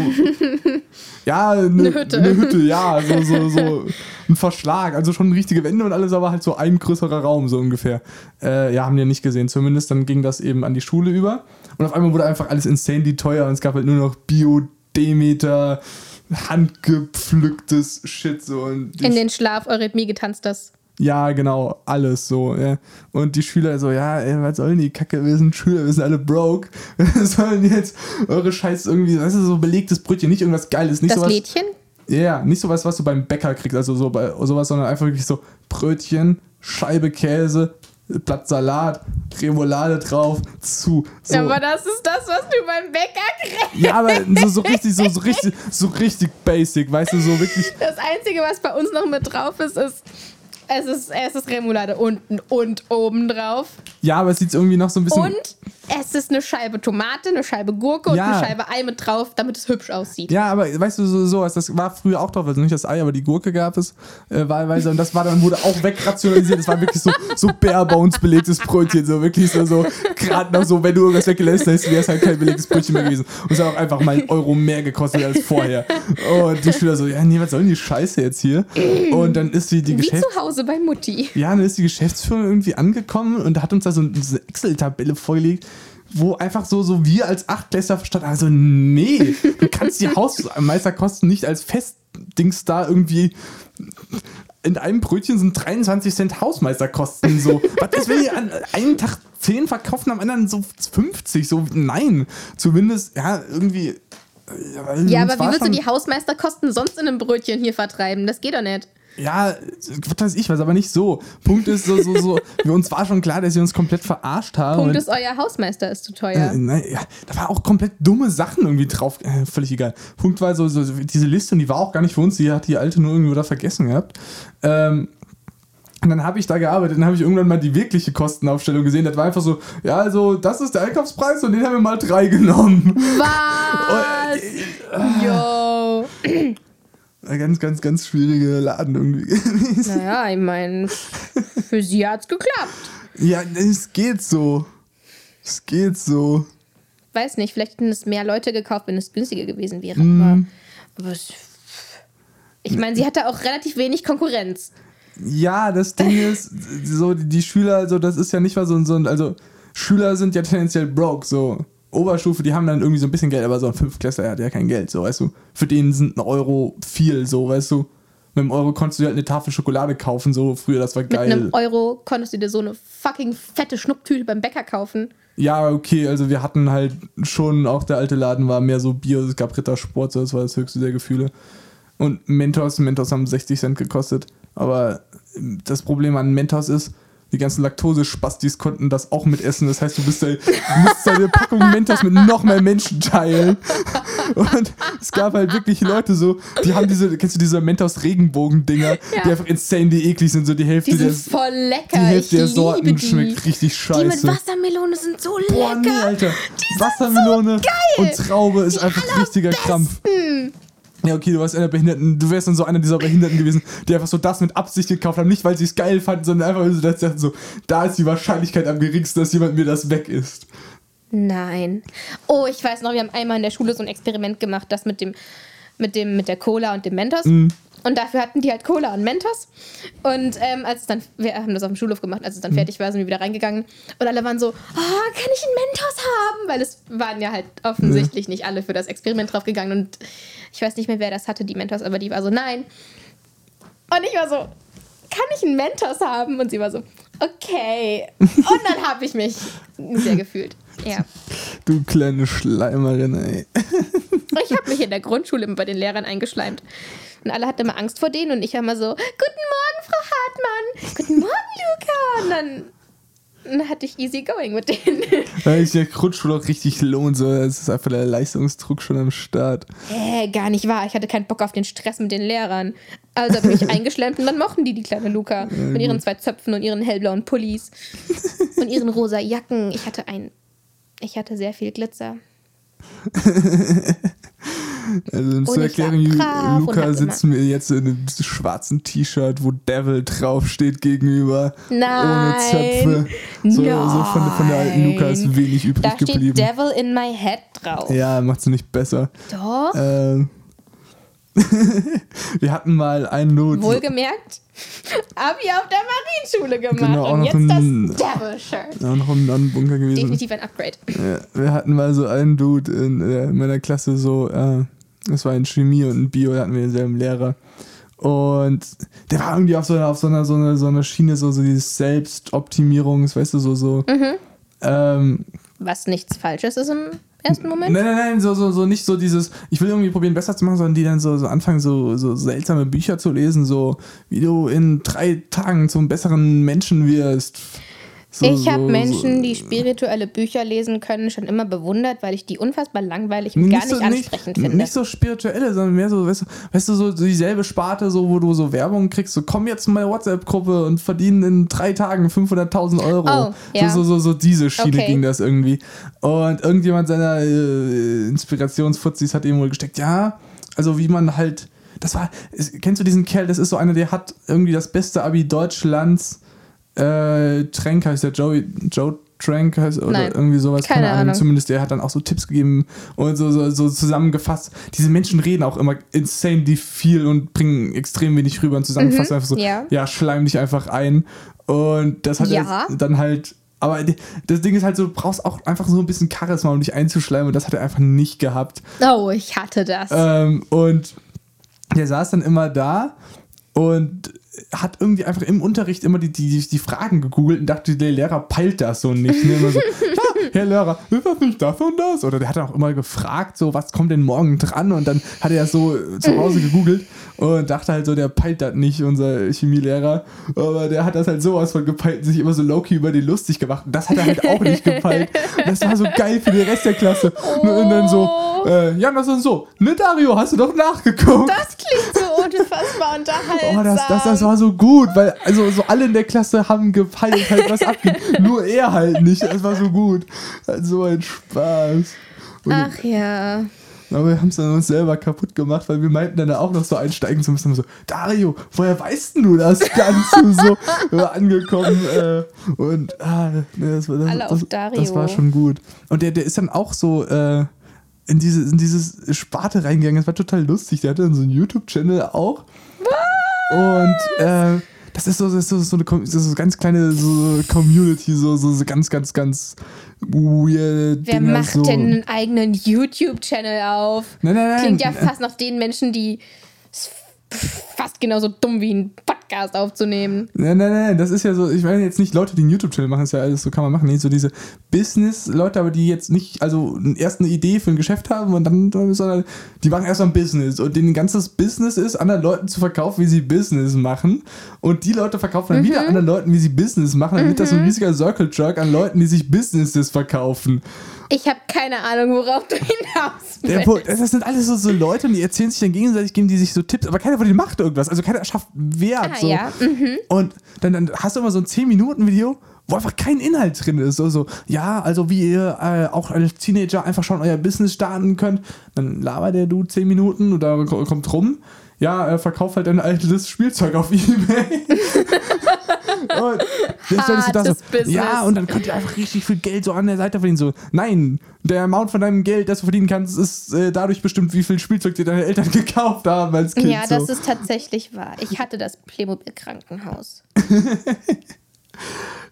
ja, eine, Eine Hütte. Eine Hütte, ja, so, so, so ein Verschlag. Also schon richtige Wände und alles, aber halt so ein größerer Raum, so ungefähr. Äh, ja, haben die ja nicht gesehen. Zumindest dann ging das eben an die Schule über. Und auf einmal wurde einfach alles insanely teuer und es gab halt nur noch Bio, Demeter, handgepflücktes Shit so. Und In den Schlaf Eurythmie getanzt das. Ja, genau, alles so. Ja. Und die Schüler so, ja, ey, was sollen die Kacke? Wir sind Schüler, wir sind alle broke. Wir sollen jetzt eure Scheiß irgendwie, weißt du, so belegtes Brötchen, nicht irgendwas Geiles, nicht Das sowas. Lädchen? Ja, nicht sowas, was du beim Bäcker kriegst, also so bei sowas, sondern einfach wirklich so Brötchen, Scheibe Käse, Blatt Salat, Remoulade drauf, zu. So. Ja, aber das ist das, was du beim Bäcker kriegst. Ja, aber so, so richtig, so, so richtig, so richtig basic, weißt du, so wirklich. Das Einzige, was bei uns noch mit drauf ist, ist, es ist, es ist Remoulade unten und oben drauf. Ja, aber es sieht irgendwie noch so ein bisschen. Und es ist eine Scheibe Tomate, eine Scheibe Gurke und Ja. eine Scheibe Ei mit drauf, damit es hübsch aussieht. Ja, aber weißt du, so, sowas, das war früher auch drauf, also nicht das Ei, aber die Gurke gab es äh, wahlweise und das war dann, wurde auch wegrationalisiert, das war wirklich so, so bare bones belegtes Brötchen, so wirklich so, so gerade noch so, wenn du irgendwas weggelässt hast, wäre es halt kein belegtes Brötchen mehr gewesen und es hat auch einfach mal einen Euro mehr gekostet als vorher und die Schüler so, ja nee, was soll denn die Scheiße jetzt hier und dann ist die, die Wie Geschäft zu Hause bei Mutti. ja, dann ist die Geschäftsführung irgendwie angekommen und hat uns da so diese Excel-Tabelle vorgelegt, wo einfach so, so wir als Achtklässler verstanden also nee, du kannst die Hausmeisterkosten nicht als Festdings da irgendwie in einem Brötchen sind 23 Cent Hausmeisterkosten so. Was ist, wenn ihr an einem Tag 10 verkaufen, am anderen so 50? So, nein. Zumindest, ja, irgendwie. äh, Ja, aber wie willst du die Hausmeisterkosten sonst in einem Brötchen hier vertreiben? Das geht doch nicht. Ja, was weiß ich was, aber nicht so. Punkt ist so, so, so, für uns war schon klar, dass sie uns komplett verarscht haben. Punkt Und- ist, euer Hausmeister ist zu teuer. Äh, nein, ja, da war auch komplett dumme Sachen irgendwie drauf. Äh, völlig egal. Punkt war so, so, diese Liste, und die war auch gar nicht für uns, die hat die alte nur irgendwie da vergessen gehabt. Ähm, und dann habe ich da gearbeitet, dann habe ich irgendwann mal die wirkliche Kostenaufstellung gesehen. Das war einfach so, ja, also das ist der Einkaufspreis und den haben wir mal drei genommen. Was? Yo. Ganz, ganz, ganz schwierige Laden irgendwie gewesen. Naja, ich meine, für sie hat's geklappt. Ja, es geht so. Es geht so. Weiß nicht, vielleicht hätten es mehr Leute gekauft, wenn es günstiger gewesen wäre. Mhm. Aber, aber es, ich meine, sie hatte auch relativ wenig Konkurrenz. Ja, das Ding ist, so die, Schüler, also das ist ja nicht mal so ein, so ein, also Schüler sind ja tendenziell broke, so. Oberstufe, die haben dann irgendwie so ein bisschen Geld, aber so ein Fünftklässler, der hat ja kein Geld, so, weißt du. Für den sind ein Euro viel, so, weißt du. Mit einem Euro konntest du dir halt eine Tafel Schokolade kaufen, so früher, das war Mit geil. einem Euro konntest du dir so eine fucking fette Schnupptüte beim Bäcker kaufen. Ja, okay, also wir hatten halt schon, auch der alte Laden war mehr so Bier, es gab Rittersport, so, das war das höchste der Gefühle. Und Mentos, Mentos haben 60 Cent gekostet. Aber das Problem an Mentos ist, die ganzen Laktose-Spastis konnten das auch mitessen. Das heißt, du bist da, musst deine Packung Mentos mit noch mehr Menschen teilen. Und es gab halt wirklich Leute so, die haben diese, kennst du diese Mentos-Regenbogen-Dinger, die Ja. einfach insanely eklig sind, so die Hälfte Die der, sind voll lecker. die Hälfte ich der Sorten die. schmeckt richtig Die mit scheiße. Wassermelone sind so Boah, nee, lecker. Alter. Wassermelone und Traube ist einfach richtiger Krampf. Ja, okay, du warst einer Behinderten, du wärst dann so einer dieser Behinderten gewesen, die einfach so das mit Absicht gekauft haben, nicht weil sie es geil fanden, sondern einfach, weil sie das dachten so, da ist die Wahrscheinlichkeit am geringsten, dass jemand mir das weg ist. Nein. Oh, ich weiß noch, wir haben einmal in der Schule so ein Experiment gemacht, das mit dem, mit dem, mit der Cola und dem Mentos. Mhm. Und dafür hatten die halt Cola und Mentos. Und ähm, als es dann, wir haben das auf dem Schulhof gemacht, als es dann Mhm. fertig war, sind wir wieder reingegangen. Und alle waren so, oh, kann ich einen Mentos haben? Weil es waren ja halt offensichtlich nicht alle für das Experiment draufgegangen. Und ich weiß nicht mehr, wer das hatte, die Mentos, aber die war so, nein. Und ich war so, kann ich einen Mentos haben? Und sie war so, okay. Und dann habe ich mich sehr gefühlt. Ja. Du kleine Schleimerin, ey. Ich habe mich in der Grundschule immer bei den Lehrern eingeschleimt. Und alle hatten immer Angst vor denen und ich war immer so, guten Morgen, Frau Hartmann. Guten Morgen, Luca. Und dann, dann hatte ich easy going mit denen. Weil sich der Grundschule auch richtig lohnt, so, es ist einfach der Leistungsdruck schon am Start. Äh, gar nicht wahr. Ich hatte keinen Bock auf den Stress mit den Lehrern. Also habe ich mich eingeschlemmt und dann mochten die die kleine Luca. Mit ihren zwei Zöpfen und ihren hellblauen Pullis. Und ihren rosa Jacken. Ich hatte ein... Ich hatte sehr viel Glitzer. Also um zu erklären, Luca sitzt mir jetzt in einem schwarzen T-Shirt, wo Devil draufsteht gegenüber. Nein. Ohne Zöpfe. So, so von, von der alten Luca ist wenig übrig Da steht geblieben. Devil in my head drauf. Ja, macht's nicht besser. Doch. Ähm, wir hatten mal einen Not. Wohlgemerkt, Abi auf der Marienschule gemacht Genau, auch und jetzt ein- das Devil-Shirt. Ja, noch ein, noch ein Bunker gewesen. Definitiv ein Upgrade. Ja, wir hatten mal so einen Dude in, äh, in meiner Klasse, so, äh, das war in Chemie und in Bio, da hatten wir denselben Lehrer. Und der war irgendwie auf so einer, auf so einer, so einer, so einer Schiene, so, so dieses Selbstoptimierungs, weißt du, so, so. Mhm. Ähm, Was nichts Falsches ist im ersten Moment. nein, nein, nein, so, so, so nicht so dieses, ich will irgendwie probieren, besser zu machen, sondern die dann so, so anfangen, so, so seltsame Bücher zu lesen, so wie du in drei Tagen zum besseren Menschen wirst. So, ich habe so, Menschen, so. die spirituelle Bücher lesen können, schon immer bewundert, weil ich die unfassbar langweilig und gar nicht so, ansprechend nicht, finde. Nicht so spirituelle, sondern mehr so, weißt du, weißt du, so dieselbe Sparte, so, wo du so Werbung kriegst, so komm jetzt in meine WhatsApp-Gruppe und verdienen in drei Tagen 500.000 Euro. Oh, ja. so, so, so, so diese Schiene Okay. ging das irgendwie. Und irgendjemand seiner äh, Inspirationsfuzis hat ihm wohl gesteckt, ja, also wie man halt, das war, kennst du diesen Kerl, das ist so einer, der hat irgendwie das beste Abi Deutschlands, äh, Trank heißt der, Joey, Joe Trank heißt, oder Nein. irgendwie sowas, Keine Ahnung. zumindest der hat dann auch so Tipps gegeben und so, so, so zusammengefasst. Diese Menschen reden auch immer insanely viel und bringen extrem wenig rüber und zusammengefasst einfach so, ja. ja, schleim dich einfach ein. Und das hat Ja. er dann halt, aber das Ding ist halt so, du brauchst auch einfach so ein bisschen Charisma, um dich einzuschleimen und das hat er einfach nicht gehabt. Oh, ich hatte das. Ähm, und der saß dann immer da und hat irgendwie einfach im Unterricht immer die, die, die Fragen gegoogelt und dachte, der Lehrer peilt das so nicht. Ne? So, Herr Lehrer, ist das nicht das und das? Oder der hat auch immer gefragt, so, was kommt denn morgen dran? Und dann hat er das so zu Hause gegoogelt und dachte halt so, der peilt das nicht, unser Chemielehrer. Aber der hat das halt sowas von gepeilt und sich immer so low-key über den lustig gemacht. Und das hat er halt auch nicht gepeilt. Und das war so geil für den Rest der Klasse. Und dann so, äh, ja, das ist so, ne Dario, hast du doch nachgeguckt? das klingt so unfassbar unterhaltsam. Oh, das, das, das war so gut, weil also so alle in der Klasse haben gepeilt, halt was abgeht. Nur er halt nicht. Das war so gut. So ein Spaß. Und, Ach ja. Aber wir haben es dann uns selber kaputt gemacht, weil wir meinten dann auch noch so einsteigen zu müssen. So, Dario, woher weißt du das Ganze? so, wir waren angekommen äh, und ah, ne, das, war, das, Alle auf das, Dario. das war schon gut. Und der, der ist dann auch so äh, in, diese, in dieses Sparte reingegangen. Das war total lustig. Der hatte dann so einen YouTube-Channel auch. Und äh, das ist so, das ist so, so eine so ganz kleine so Community, so, so, so ganz, ganz, ganz weird. Wer Dinger, macht so. denn einen eigenen YouTube-Channel auf? Nein, nein, nein. Klingt ja fast nach den Menschen, die fast genauso dumm wie ein Podcast aufzunehmen. Nein, nein, nein, das ist ja so, ich meine jetzt nicht Leute, die einen YouTube-Channel machen, ist ja alles so, kann man machen. Nee, so diese Business-Leute, aber die jetzt nicht, also erst eine Idee für ein Geschäft haben und dann, sondern die machen erst mal ein Business und denen ganzes Business ist, anderen Leuten zu verkaufen, wie sie Business machen. Und die Leute verkaufen dann Mhm. wieder anderen Leuten, wie sie Business machen, dann wird das so ein riesiger Circle-Jerk an Leuten, die sich Businesses verkaufen. Ich habe keine Ahnung, worauf du hinaus Der, willst. wo- das sind alles so, so Leute und die erzählen sich dann gegenseitig, geben die sich so Tipps, aber keiner von denen macht irgendwas. Also keiner schafft Wert Ah, so. ja, mhm. Und dann, dann hast du immer so ein 10-Minuten-Video, wo einfach kein Inhalt drin ist. So, so ja, also wie ihr äh, auch als Teenager einfach schon euer Business starten könnt. Dann labert der du 10 Minuten und da ko- kommt rum. Ja, er verkauft halt ein altes Spielzeug auf Ebay. Und dann so, ja, und dann könnt ihr einfach richtig viel Geld so an der Seite verdienen. So, nein, der Amount von deinem Geld, das du verdienen kannst, ist äh, dadurch bestimmt, wie viel Spielzeug dir deine Eltern gekauft haben als Kind. Ja, das so. ist tatsächlich wahr. Ich hatte das Playmobil-Krankenhaus.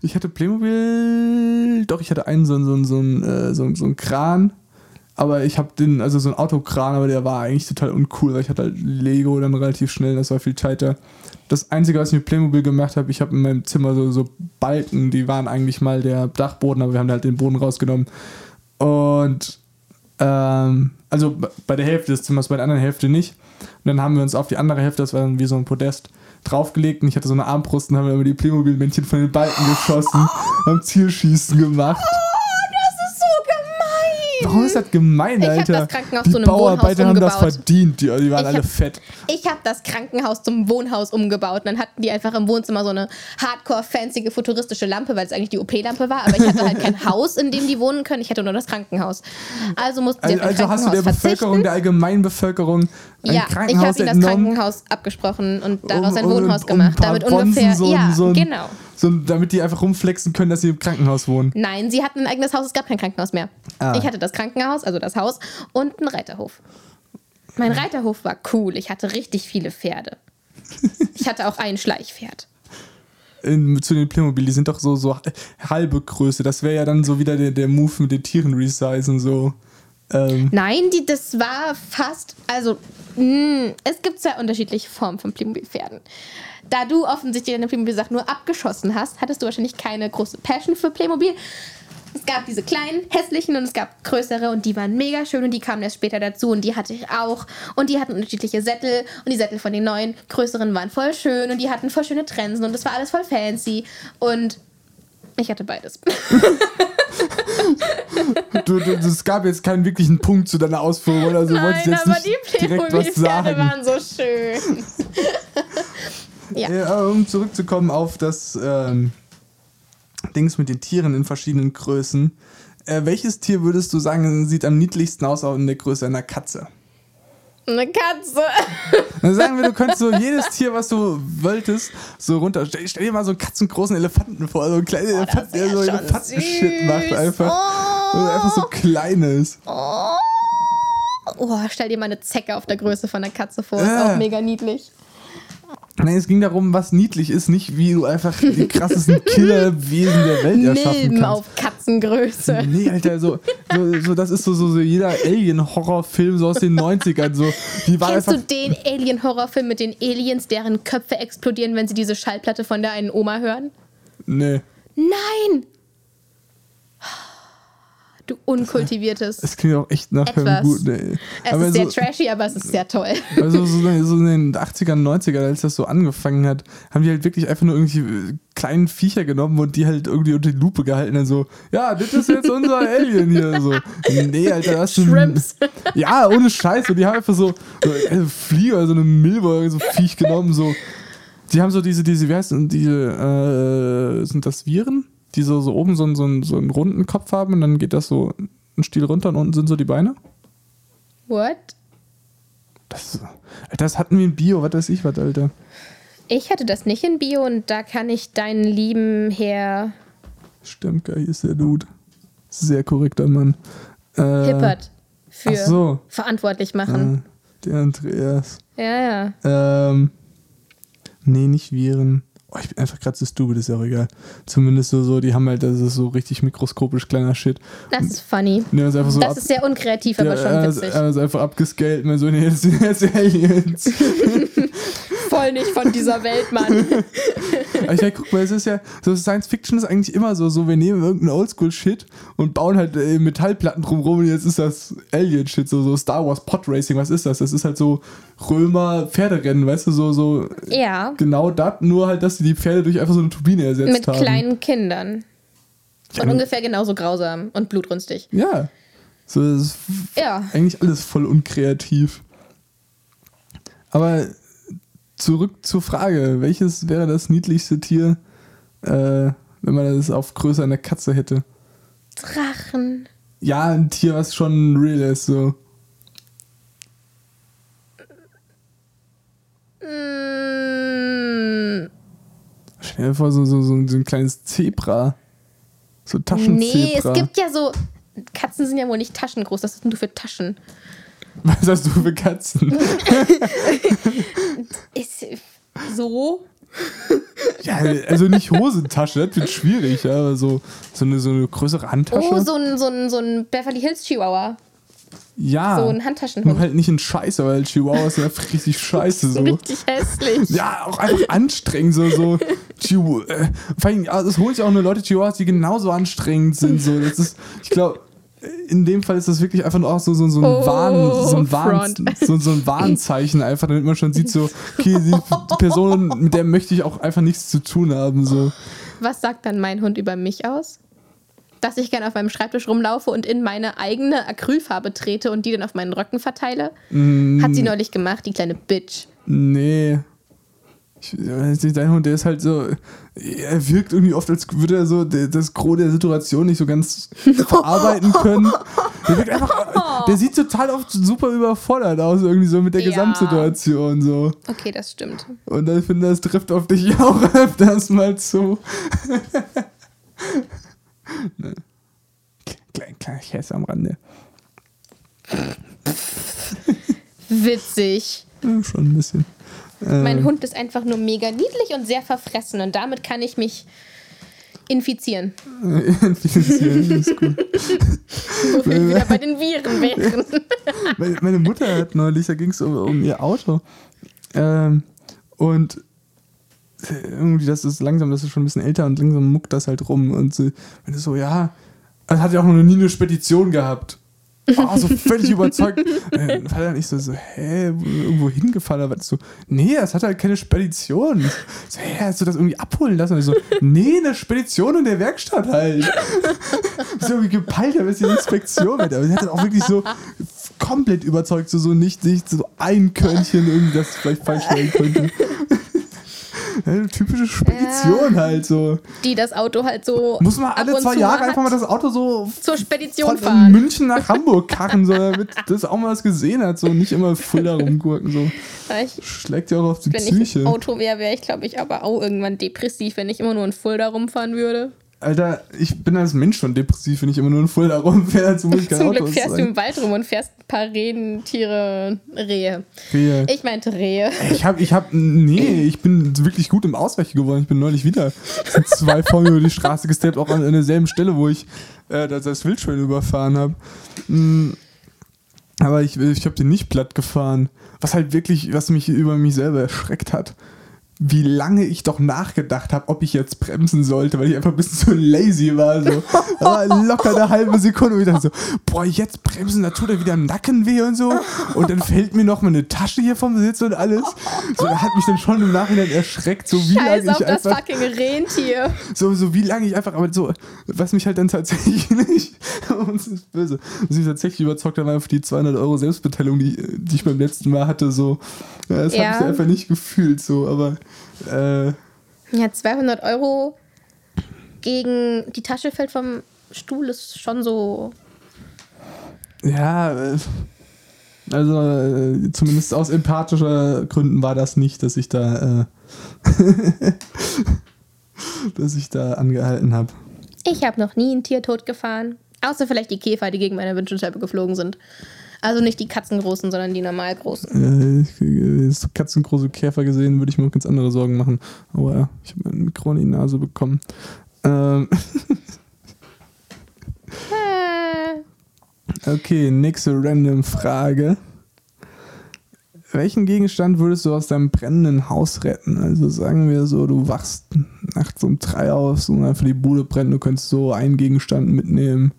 Ich hatte Playmobil, doch, ich hatte einen so, so, so, einen, äh, so, so einen Kran, aber ich habe den, also so einen Autokran, aber der war eigentlich total uncool, weil ich hatte halt Lego dann relativ schnell, das war viel tighter. Das Einzige, was ich mit Playmobil gemacht habe, ich habe in meinem Zimmer so, so Balken, die waren eigentlich mal der Dachboden, aber wir haben halt den Boden rausgenommen. Und ähm, also bei der Hälfte des Zimmers, bei der anderen Hälfte nicht. Und dann haben wir uns auf die andere Hälfte, das war dann wie so ein Podest, draufgelegt und ich hatte so eine Armbrust und haben wir immer die Playmobil-Männchen von den Balken geschossen, haben Zielschießen gemacht. Das ist so gemein. Warum ist das gemein, Ich hab Alter? das Krankenhaus die zu einem Wohnhaus Bauarbeiter haben das umgebaut. verdient, die, die waren Ich alle hab- fett. Ich habe das Krankenhaus zum Wohnhaus umgebaut. Und dann hatten die einfach im Wohnzimmer so eine hardcore-fancy futuristische Lampe, weil es eigentlich die OP-Lampe war. Aber ich hatte halt kein Haus, in dem die wohnen können. Ich hatte nur das Krankenhaus. Also mussten sie Also, also hast du der Krankenhaus Bevölkerung, verzichten. der Allgemeinbevölkerung ein Ja, ich habe ihnen das? Krankenhaus abgesprochen und daraus ein um- um- Wohnhaus um gemacht. paar damit Bonzen ungefähr. so, ja, so, genau. So, damit die einfach rumflexen können, dass sie im Krankenhaus wohnen. Nein, sie hatten ein eigenes Haus, es gab kein Krankenhaus mehr. Ah. Ich hatte das Krankenhaus, also das Haus, und einen Reiterhof. Mein Reiterhof war cool. Ich hatte richtig viele Pferde. Ich hatte auch ein Schleichpferd. in, zu den Playmobil, die sind doch so, so halbe Größe. Das wäre ja dann so wieder der, der Move mit den Tieren resizen, so. Ähm, Nein, die, das war fast, also mh, es gibt zwei unterschiedliche Formen von Playmobil-Pferden. Da du offensichtlich deine Playmobil-Sachen nur abgeschossen hast, hattest du wahrscheinlich keine große Passion für Playmobil. Es gab diese kleinen, hässlichen und es gab größere und die waren mega schön und die kamen erst später dazu und die hatte ich auch. Und die hatten unterschiedliche Sättel und die Sättel von den neuen, größeren waren voll schön und die hatten voll schöne Trensen und das war alles voll fancy. Und ich hatte beides. du, du, es gab jetzt keinen wirklichen Punkt zu deiner Ausführung oder so. wolltest Nein, jetzt aber nicht die direkt was sagen. waren so schön. ja. Ja, um zurückzukommen auf das ähm, Dings mit den Tieren in verschiedenen Größen. Äh, welches Tier würdest du sagen, sieht am niedlichsten aus auch in der Größe einer Katze? Eine Katze. Dann sagen wir, du könntest so jedes Tier, was du wolltest, so runter. Stell, stell dir mal so einen katzengroßen Elefanten vor, so einen kleinen Elefanten, der so Elefanten-Shit macht einfach. Oh. Einfach so klein ist. Oh, stell dir mal eine Zecke auf der Größe von einer Katze vor. Ist Äh. auch mega niedlich. Nein, es ging darum, was niedlich ist, nicht wie du einfach die krassesten Killerwesen der Welt erschaffen Milben kannst. auf Katzengröße. Nee, Alter, so, so, so das ist so, so, so jeder Alien-Horrorfilm so aus den 90ern. So, die war Kennst du den Alien-Horrorfilm mit den Aliens, deren Köpfe explodieren, wenn sie diese Schallplatte von der einen Oma hören? Nee, Nein! Du unkultiviertes. es klingt auch echt nach einem Etwas. guten. Nee. Es Aber ist so, sehr trashy, aber es ist sehr toll. also so, so in den 80ern, 90ern, als das so angefangen hat, haben die halt wirklich einfach nur irgendwie äh, kleinen Viecher genommen und die halt irgendwie unter die Lupe gehalten und so, ja, das ist jetzt unser Alien hier. So. Nee, Alter, das ist Shrimps. Ja, ohne Scheiß. Und die haben einfach so, so eine Fliege oder so eine Milbe, so Viech genommen, so. Die haben so diese, diese, wie heißt denn, diese, äh, sind das Viren? Die so, so oben so, einen- so, einen, so einen runden Kopf haben und dann geht das so einen Stiel runter und unten sind so die Beine. What? Das, das hatten wir in Bio, was weiß ich was, Alter. Ich hatte das nicht in Bio und da kann ich deinen lieben Herr Stimmt, geil, hier ist der Dude. Sehr korrekter Mann. Äh, Hippert für so. verantwortlich machen. Äh, der Andreas. Ja, ja. Ähm, nee, nicht Viren. Oh, ich bin einfach gerade so stupid, ist ja auch egal. Zumindest so, so, die haben halt, das ist so richtig mikroskopisch kleiner Shit. Das ist funny. Es einfach so Das ab, ist sehr unkreativ, aber ja, schon er witzig. ist- er ist einfach abgescaled, mal so, nee, das sind jetzt Aliens. Voll nicht von dieser Welt, Mann. Ich meine, guck mal, es ist ja, so Science Fiction ist eigentlich immer so, so wir nehmen irgendeinen Oldschool-Shit und bauen halt äh, Metallplatten drumrum und jetzt ist das Alien-Shit, so, so Star Wars Pod Racing, was ist das? Das ist halt so Römer-Pferderennen, weißt du, so, so Ja, genau das, nur halt, dass sie die Pferde durch einfach so eine Turbine ersetzt mit haben. kleinen Kindern. Ja, Und ungefähr genauso grausam und blutrünstig. Ja. So, das ist Ja. eigentlich alles voll unkreativ. Aber zurück zur Frage. Welches wäre das niedlichste Tier, äh, wenn man das auf Größe einer Katze hätte? Drachen. Ja, ein Tier, was schon real ist, so. Mm, Stell dir vor, so, so, so, so ein kleines Zebra. So Taschenzebra. nee, es gibt ja so. Katzen sind ja wohl nicht taschengroß. Das sind nur für Taschen. Was hast du für Katzen? Ist so. ja, also nicht Hosentasche, das wird schwierig, ja, aber so, so, eine, so eine größere Handtasche. Oh, so ein, so ein, so ein Beverly Hills Chihuahua. ja. so ein Nur Handtaschenhund. halt nicht in Scheiße, weil Chihuahuas sind einfach richtig scheiße so. Richtig hässlich. Ja, auch einfach anstrengend, so, so Chihuahua. Äh, vor allem, ja, das holt sich auch nur Leute Chihuahuas, die genauso anstrengend sind. So. Das ist, ich glaube, in dem Fall ist das wirklich einfach nur auch so, so, so ein Oh, Warn, so ein Warn, so, so ein Warnzeichen einfach, damit man schon sieht, so, okay, die Person, mit der möchte ich auch einfach nichts zu tun haben. So. Was sagt dann mein Hund über mich aus? Dass ich gerne auf meinem Schreibtisch rumlaufe und in meine eigene Acrylfarbe trete und die dann auf meinen Rücken verteile? Mm. Hat sie neulich gemacht, die kleine Bitch. Nee. Ich weiß nicht, dein Hund, der ist halt so. Er wirkt irgendwie oft, als würde er so das Gros der Situation nicht so ganz verarbeiten können. Der wirkt einfach. Der sieht total oft super überfordert aus, irgendwie so mit der Ja. Gesamtsituation. so. Okay, das stimmt. Und ich finde, das trifft auf dich auch öfters mal zu. ne. Klein, kleiner Scherz am Rande. Witzig. Ja, schon ein bisschen. Mein Ähm, Hund ist einfach nur mega niedlich und sehr verfressen und damit kann ich mich infizieren. Infizieren, ist gut. Wo wir wieder bei den Viren wären. Meine, meine Mutter hat neulich, da ging es um, um ihr Auto. Ähm, und irgendwie, das ist langsam, das ist schon ein bisschen älter und langsam muckt das halt rum. Und sie meinte so, ja, also hat ja auch noch nie eine Spedition gehabt. Oh, so völlig überzeugt. Äh, war dann nicht so, so, hä, wo- irgendwo hingefahren? Aber so, nee, das hat halt keine Spedition. So, hä, hast du das irgendwie abholen lassen? Und ich so, nee, eine Spedition in der Werkstatt halt. so irgendwie gepeilt, aber ist die Inspektion mit. Aber sie hat dann auch wirklich so komplett überzeugt, so, so nicht, nicht so ein Körnchen irgendwie, das vielleicht falsch sein könnte. Eine typische Spedition Ja. halt so. Die das Auto halt so. Muss man alle zwei Jahre einfach mal das Auto so zur Spedition von fahren. München nach Hamburg karren, so, damit das auch mal was gesehen hat, so nicht immer Fulda rumgurken, so. Ich, Schlägt ja auch auf die wenn Psyche. ich Auto wäre, wäre ich, glaube ich, aber auch irgendwann depressiv, wenn ich immer nur in Fulda rumfahren würde. Alter, ich bin als Mensch schon depressiv, wenn ich immer nur in Fulda rumfähre, Zum Auto Glück fährst du sein. im Wald rum und fährst paar Rentiere, Rehe. Rehe. Ich meinte Rehe. Ich hab, ich hab, nee, ich bin wirklich gut im Ausweichen geworden. Ich bin neulich wieder zwei mir über die Straße gesteppt, auch an, an derselben Stelle, wo ich äh, das, das Wildschwein überfahren habe. Aber ich, ich habe den nicht platt gefahren. Was halt wirklich, was mich über mich selber erschreckt hat. Wie lange ich doch nachgedacht habe, ob ich jetzt bremsen sollte, weil ich einfach ein bisschen zu lazy war. So. War locker eine halbe Sekunde und ich dachte so, boah, jetzt bremsen, da tut er wieder Nacken weh und so. Und dann fällt mir noch mal eine Tasche hier vom Sitz und alles. So, da hat mich dann schon im Nachhinein erschreckt, so wie Scheiß lange auf ich das einfach fucking Rentier. so, so wie lange ich einfach, aber so, was mich halt dann tatsächlich nicht, und es ist böse, was mich tatsächlich überzeugt hat, war einfach die 200 Euro Selbstbeteiligung, die, die ich beim letzten Mal hatte, so, ja, das Ja. habe ich einfach nicht gefühlt, so, aber, äh, Ja, 200 Euro gegen die Tasche fällt vom Stuhl ist schon so. ja, äh, also, äh, zumindest aus empathischer Gründen war das nicht, dass ich da, äh, dass ich da angehalten habe. Ich habe noch nie ein Tier tot gefahren. Außer vielleicht die Käfer, die gegen meine Windschutzscheibe geflogen sind. Also nicht die katzengroßen, sondern die normal großen. Äh, ich so katzengroße Käfer gesehen, würde ich mir auch ganz andere Sorgen machen. Aber ja, ich habe ein Mikro in die Nase bekommen. Ähm, Äh, okay, nächste random Frage. Welchen Gegenstand würdest du aus deinem brennenden Haus retten? Also sagen wir so, du wachst nachts um drei aus und einfach die Bude brennt, du könntest so einen Gegenstand mitnehmen.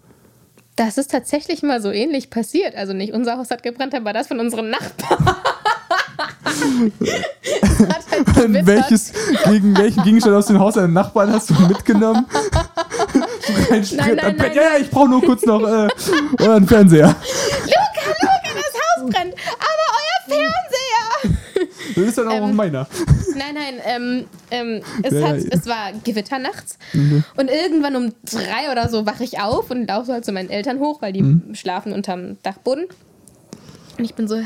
Das ist tatsächlich mal so ähnlich passiert. Also nicht unser Haus hat gebrannt, aber das von unseren Nachbarn. Halt. Welches, gegen welchen Gegenstand aus dem Haus deiner Nachbarn hast du mitgenommen? Nein, Sprit- nein, nein, ja, ja, ich brauche nur kurz noch äh, euren Fernseher. Luca, Luca, das Haus brennt. Aber euer Fernseher. Das ist dann auch Ähm, meiner. Nein, nein, ähm, ähm, es, Ja, hat, ja. es war Gewitter nachts Mhm. und irgendwann um drei oder so wache ich auf und laufe halt zu meinen Eltern hoch, weil die Mhm. schlafen unterm Dachboden. Und ich bin so, hä,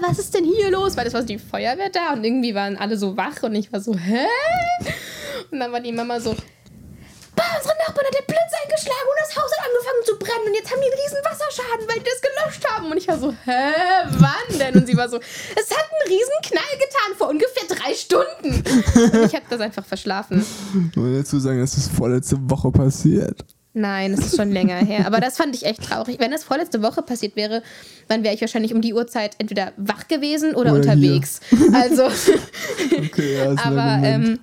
was ist denn hier los? Weil das war die Feuerwehr da und irgendwie waren alle so wach und ich war so, hä? Und dann war die Mama so, unsere Nachbarn hat der Blitz eingeschlagen und das Haus hat angefangen zu brennen und jetzt haben die einen riesen Wasserschaden, weil die das gelöscht haben. Und ich war so, hä, wann denn? Und sie war so, es hat einen riesen Knall getan vor ungefähr drei Stunden. Und ich habe das einfach verschlafen. Muss dazu sagen, das ist vorletzte Woche passiert. Nein, es ist schon länger her. Aber das fand ich echt traurig. Wenn das vorletzte Woche passiert wäre, dann wäre ich wahrscheinlich um die Uhrzeit entweder wach gewesen oder, Oder unterwegs. Also, Okay, ja, aber ähm,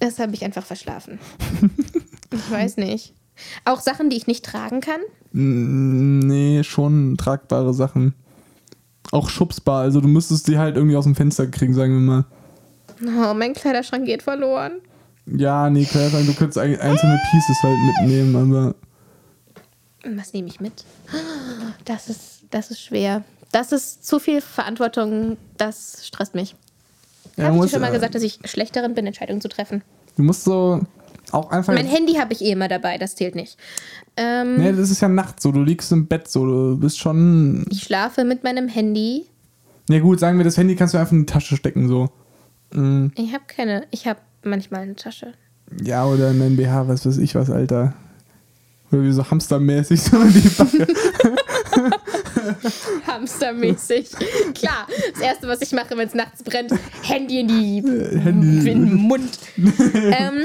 das habe ich einfach verschlafen. Ich weiß nicht. Auch Sachen, die ich nicht tragen kann. Nee, schon tragbare Sachen. Auch schubsbar, also du müsstest die halt irgendwie aus dem Fenster kriegen, sagen wir mal. Oh, mein Kleiderschrank geht verloren. Ja, nee, klar, du könntest ein- einzelne Pieces halt mitnehmen, aber Was nehme ich mit? Das ist, das ist schwer. Das ist zu viel Verantwortung. Das stresst mich. Ja, habe ich dir schon mal gesagt, dass ich schlechterin bin, Entscheidungen zu treffen? du musst so auch einfach. Mein Handy habe ich eh immer dabei, das zählt nicht. Ähm, Nee, das ist ja nachts so, du liegst im Bett so, du bist schon. Ich schlafe mit meinem Handy. Ja, gut, sagen wir, das Handy kannst du einfach in die Tasche stecken, so. Mm, Ich habe keine. Ich habe manchmal eine Tasche. Ja, oder in dein BH, was weiß ich was, Alter. Oder wie so hamstermäßig so in die Backe. Hamstermäßig. Klar, das Erste, was ich mache, wenn es nachts brennt, Handy in, die, Handy. in den Mund. ähm,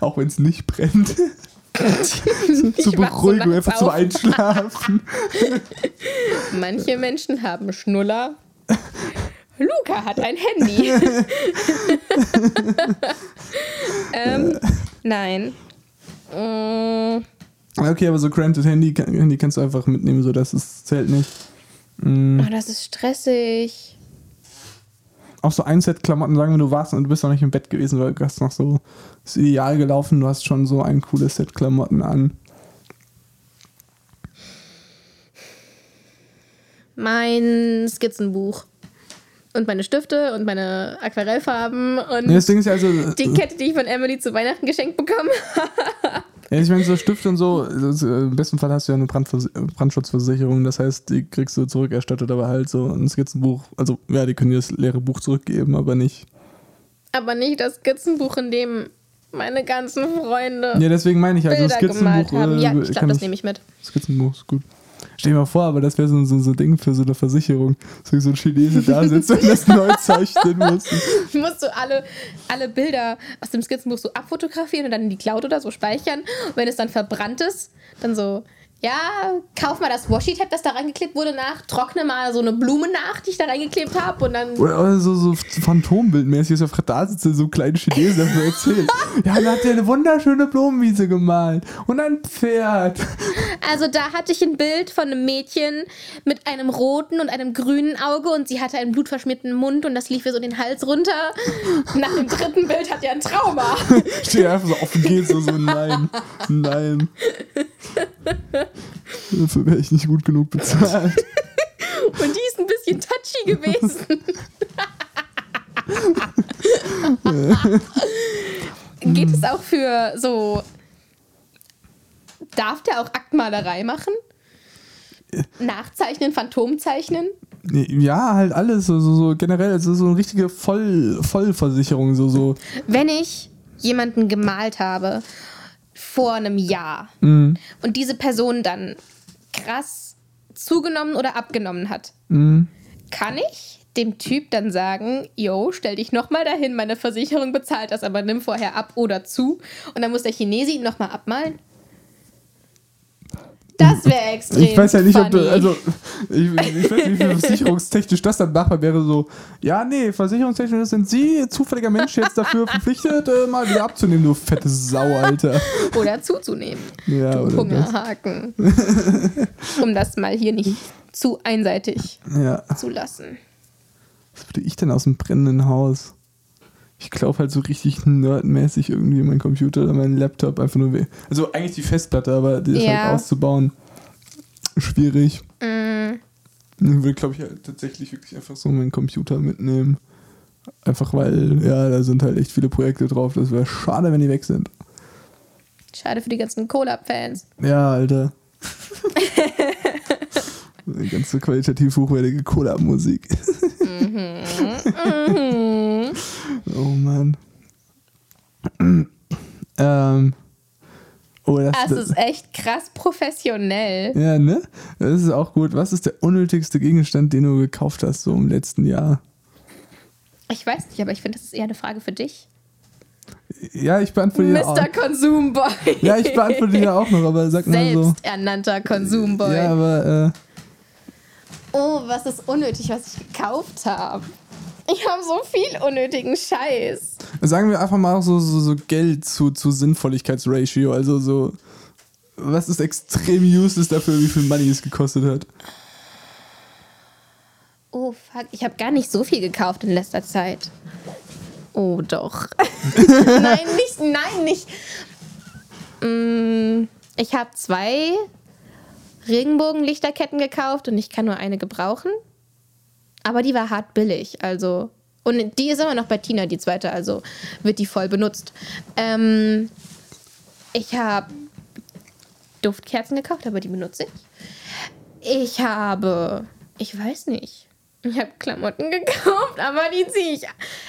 Auch wenn es nicht brennt. Zur Beruhigung, einfach zum. Einschlafen. Manche Menschen haben Schnuller. Luca hat ein Handy. ähm, nein. Mm, Okay, aber so cramped Handy, Handy kannst du einfach mitnehmen, so das ist, zählt nicht. Mm. oh, das ist stressig. Auch so ein Set Klamotten, sagen wir, du warst und du bist noch nicht im Bett gewesen, weil du hast noch so, ist ideal gelaufen, du hast schon so ein cooles Set Klamotten an. Mein Skizzenbuch. Und meine Stifte und meine Aquarellfarben und Nee, das ja also, die Kette, die ich von Emily zu Weihnachten geschenkt bekomme. ja, ich meine, so Stift und so, äh, im besten Fall hast du ja eine Brandvers Brandschutzversicherung, das heißt, die kriegst du zurückerstattet, aber halt so ein Skizzenbuch, also ja, die können dir das leere Buch zurückgeben, aber nicht. Aber nicht das Skizzenbuch, in dem meine ganzen Freunde Ja, deswegen meine ich, also Bilder gemalt Skizzenbuch. haben. äh, Ja, ich glaube, das nehme ich mit. Skizzenbuch ist gut. Stell dir mal vor, aber das wäre so, so, so ein Ding für so eine Versicherung. So, so ein Chinese da sitzt und das neu zeichnen muss. musst du alle, alle Bilder aus dem Skizzenbuch so abfotografieren und dann in die Cloud oder so speichern. Und wenn es dann verbrannt ist, dann so, ja, kauf mal das Washi-Tape, das da reingeklebt wurde, nach, trockne mal so eine Blume nach, die ich da reingeklebt habe und dann. Oder so, so Phantombildmäßig, dass er da sitzt, so ein kleiner Chinese, der so erzählt. Ja, dann hat er eine wunderschöne Blumenwiese gemalt. Und ein Pferd. Also da hatte ich ein Bild von einem Mädchen mit einem roten und einem grünen Auge und sie hatte einen blutverschmierten Mund und das lief ihr so den Hals runter. Nach dem dritten Bild hat er ein Trauma. Steht einfach so offen geht, so, so nein, nein. Dafür wäre ich nicht gut genug bezahlt. Und die ist ein bisschen touchy gewesen. Geht es auch für so. Darf der auch Aktmalerei machen? Nachzeichnen, Phantomzeichnen? Ja, halt alles, so, so, so generell, also so eine richtige Voll, Vollversicherung, so, so. Wenn ich jemanden gemalt habe vor einem Jahr Mm, und diese Person dann krass zugenommen oder abgenommen hat, mm. kann ich dem Typ dann sagen, yo, stell dich nochmal dahin, meine Versicherung bezahlt das, aber nimm vorher ab oder zu. Und dann muss der Chinese ihn nochmal abmalen. Das wäre extrem. Ich weiß ja nicht, ob funny. du, also, ich, ich weiß nicht, wie viel versicherungstechnisch das dann machbar wäre, so, ja, nee, versicherungstechnisch sind Sie, zufälliger Mensch, jetzt dafür verpflichtet, äh, mal wieder abzunehmen, du fette Sau, Alter. Oder zuzunehmen. Ja, du oder das. Hungerhaken. um das mal hier nicht zu einseitig Ja, zu lassen. was würde ich denn aus dem brennenden Haus? Ich glaube halt so richtig nerdmäßig irgendwie mein Computer oder mein Laptop einfach nur weh. Also eigentlich die Festplatte, aber die ist Ja. halt auszubauen. Schwierig. Mm, Ich würde, glaube ich, halt tatsächlich wirklich einfach so meinen Computer mitnehmen. Einfach weil, ja, da sind halt echt viele Projekte drauf. Das wäre schade, wenn die weg sind. Schade für die ganzen Collab-Fans. Ja, Alter. Eine ganze qualitativ hochwertige Collab-Musik. Mhm. Oh Mann. ähm. Oh, das, Das ist echt krass professionell. ja, ne? Das ist auch gut. Was ist der unnötigste Gegenstand, den du gekauft hast, so im letzten Jahr? Ich weiß nicht, aber ich finde, das ist eher eine Frage für dich. Ja, ich beantworte dir auch. Mr. Konsumboy. Ja, ich beantworte dir auch noch, aber sag mal so. Selbsternannter Konsumboy. Ja, aber äh, Oh, was ist unnötig, was ich gekauft habe? Ich habe so viel unnötigen Scheiß. sagen wir einfach mal so, so, so Geld zu, zu Sinnvolligkeitsratio. Also so, was ist extrem useless dafür, wie viel Money es gekostet hat? Oh, fuck. Ich habe gar nicht so viel gekauft in letzter Zeit. Oh, doch. nein, nicht. Nein, nicht. Mm, Ich habe zwei Regenbogenlichterketten gekauft und ich kann nur eine gebrauchen. Aber die war hart billig, also. Und die ist immer noch bei Tina, die zweite, also wird die voll benutzt. Ähm, ich habe Duftkerzen gekauft, aber die benutze ich. Ich habe, ich weiß nicht. Ich habe Klamotten gekauft, aber die ziehe ich.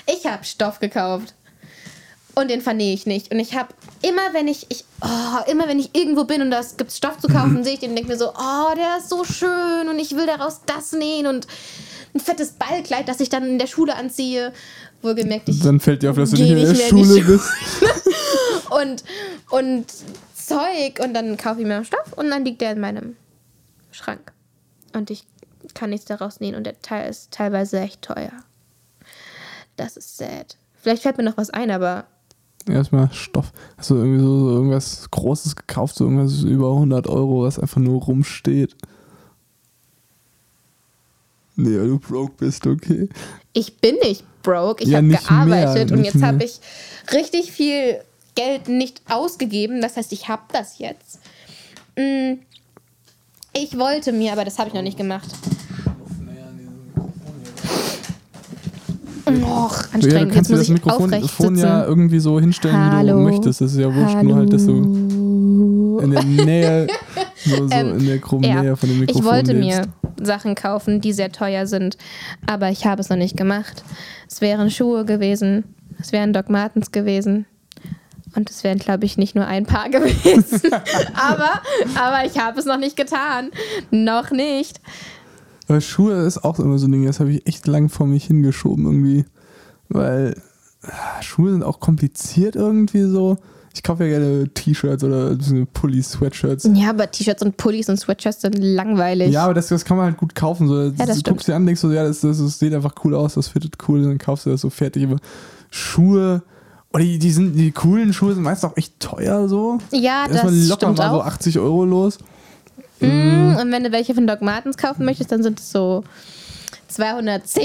Ich habe Stoff gekauft. Und den vernähe ich nicht. Und ich habe immer, wenn ich, ich oh, immer wenn ich irgendwo bin und da gibt Stoff zu kaufen, sehe ich den und denke mir so, oh, der ist so schön und ich will daraus das nähen und ein fettes Ballkleid, das ich dann in der Schule anziehe. Wohlgemerkt, ich Dann fällt dir auf, dass du nicht in der nicht Schule Schule. bist. und, und Zeug und dann kaufe ich mir Stoff und dann liegt der in meinem Schrank. Und ich kann nichts daraus nähen und der Teil ist teilweise echt teuer. Das ist sad. Vielleicht fällt mir noch was ein, aber Erstmal Stoff. Hast du irgendwie so, so irgendwas Großes gekauft, so irgendwas über 100 Euro, was einfach nur rumsteht? Nee, weil du broke bist, okay. ich bin nicht broke. Ich Ja, habe gearbeitet mehr, und jetzt habe ich richtig viel Geld nicht ausgegeben. Das heißt, ich habe das jetzt. Mm, Ich wollte mir, aber das habe ich noch nicht gemacht. Och, Ja, du anstrengend. kannst Jetzt dir das Mikrofon ja irgendwie so hinstellen, wie Hallo. du möchtest. Das ist ja wurscht, nur halt, dass du in der Nähe, so, so Ähm, in der krummen ja, Nähe von dem Mikrofon Ich wollte lebst. mir Sachen kaufen, die sehr teuer sind, aber ich habe es noch nicht gemacht. Es wären Schuhe gewesen, es wären Doc Martens gewesen und es wären, glaube ich, nicht nur ein Paar gewesen. aber, aber ich habe es noch nicht getan. Noch nicht. Aber Schuhe ist auch immer so ein Ding, das habe ich echt lang vor mich hingeschoben irgendwie. Weil ah, Schuhe sind auch kompliziert irgendwie so. Ich kaufe ja gerne T-Shirts oder so Pullis, Sweatshirts. Ja, aber T-Shirts und Pullis und Sweatshirts sind langweilig. Ja, aber das, das kann man halt gut kaufen. So. das du guckst dir an, denkst so, ja, das, das, das sieht einfach cool aus, das fittet cool, dann kaufst du das so fertig. Aber Schuhe, oder die, die, sind, die coolen Schuhe sind meist auch echt teuer so. Ja, das Erstmal locker stimmt mal so auch. 80 Euro los. Mm, Und wenn du welche von Doc Martens kaufen möchtest, dann sind es so 210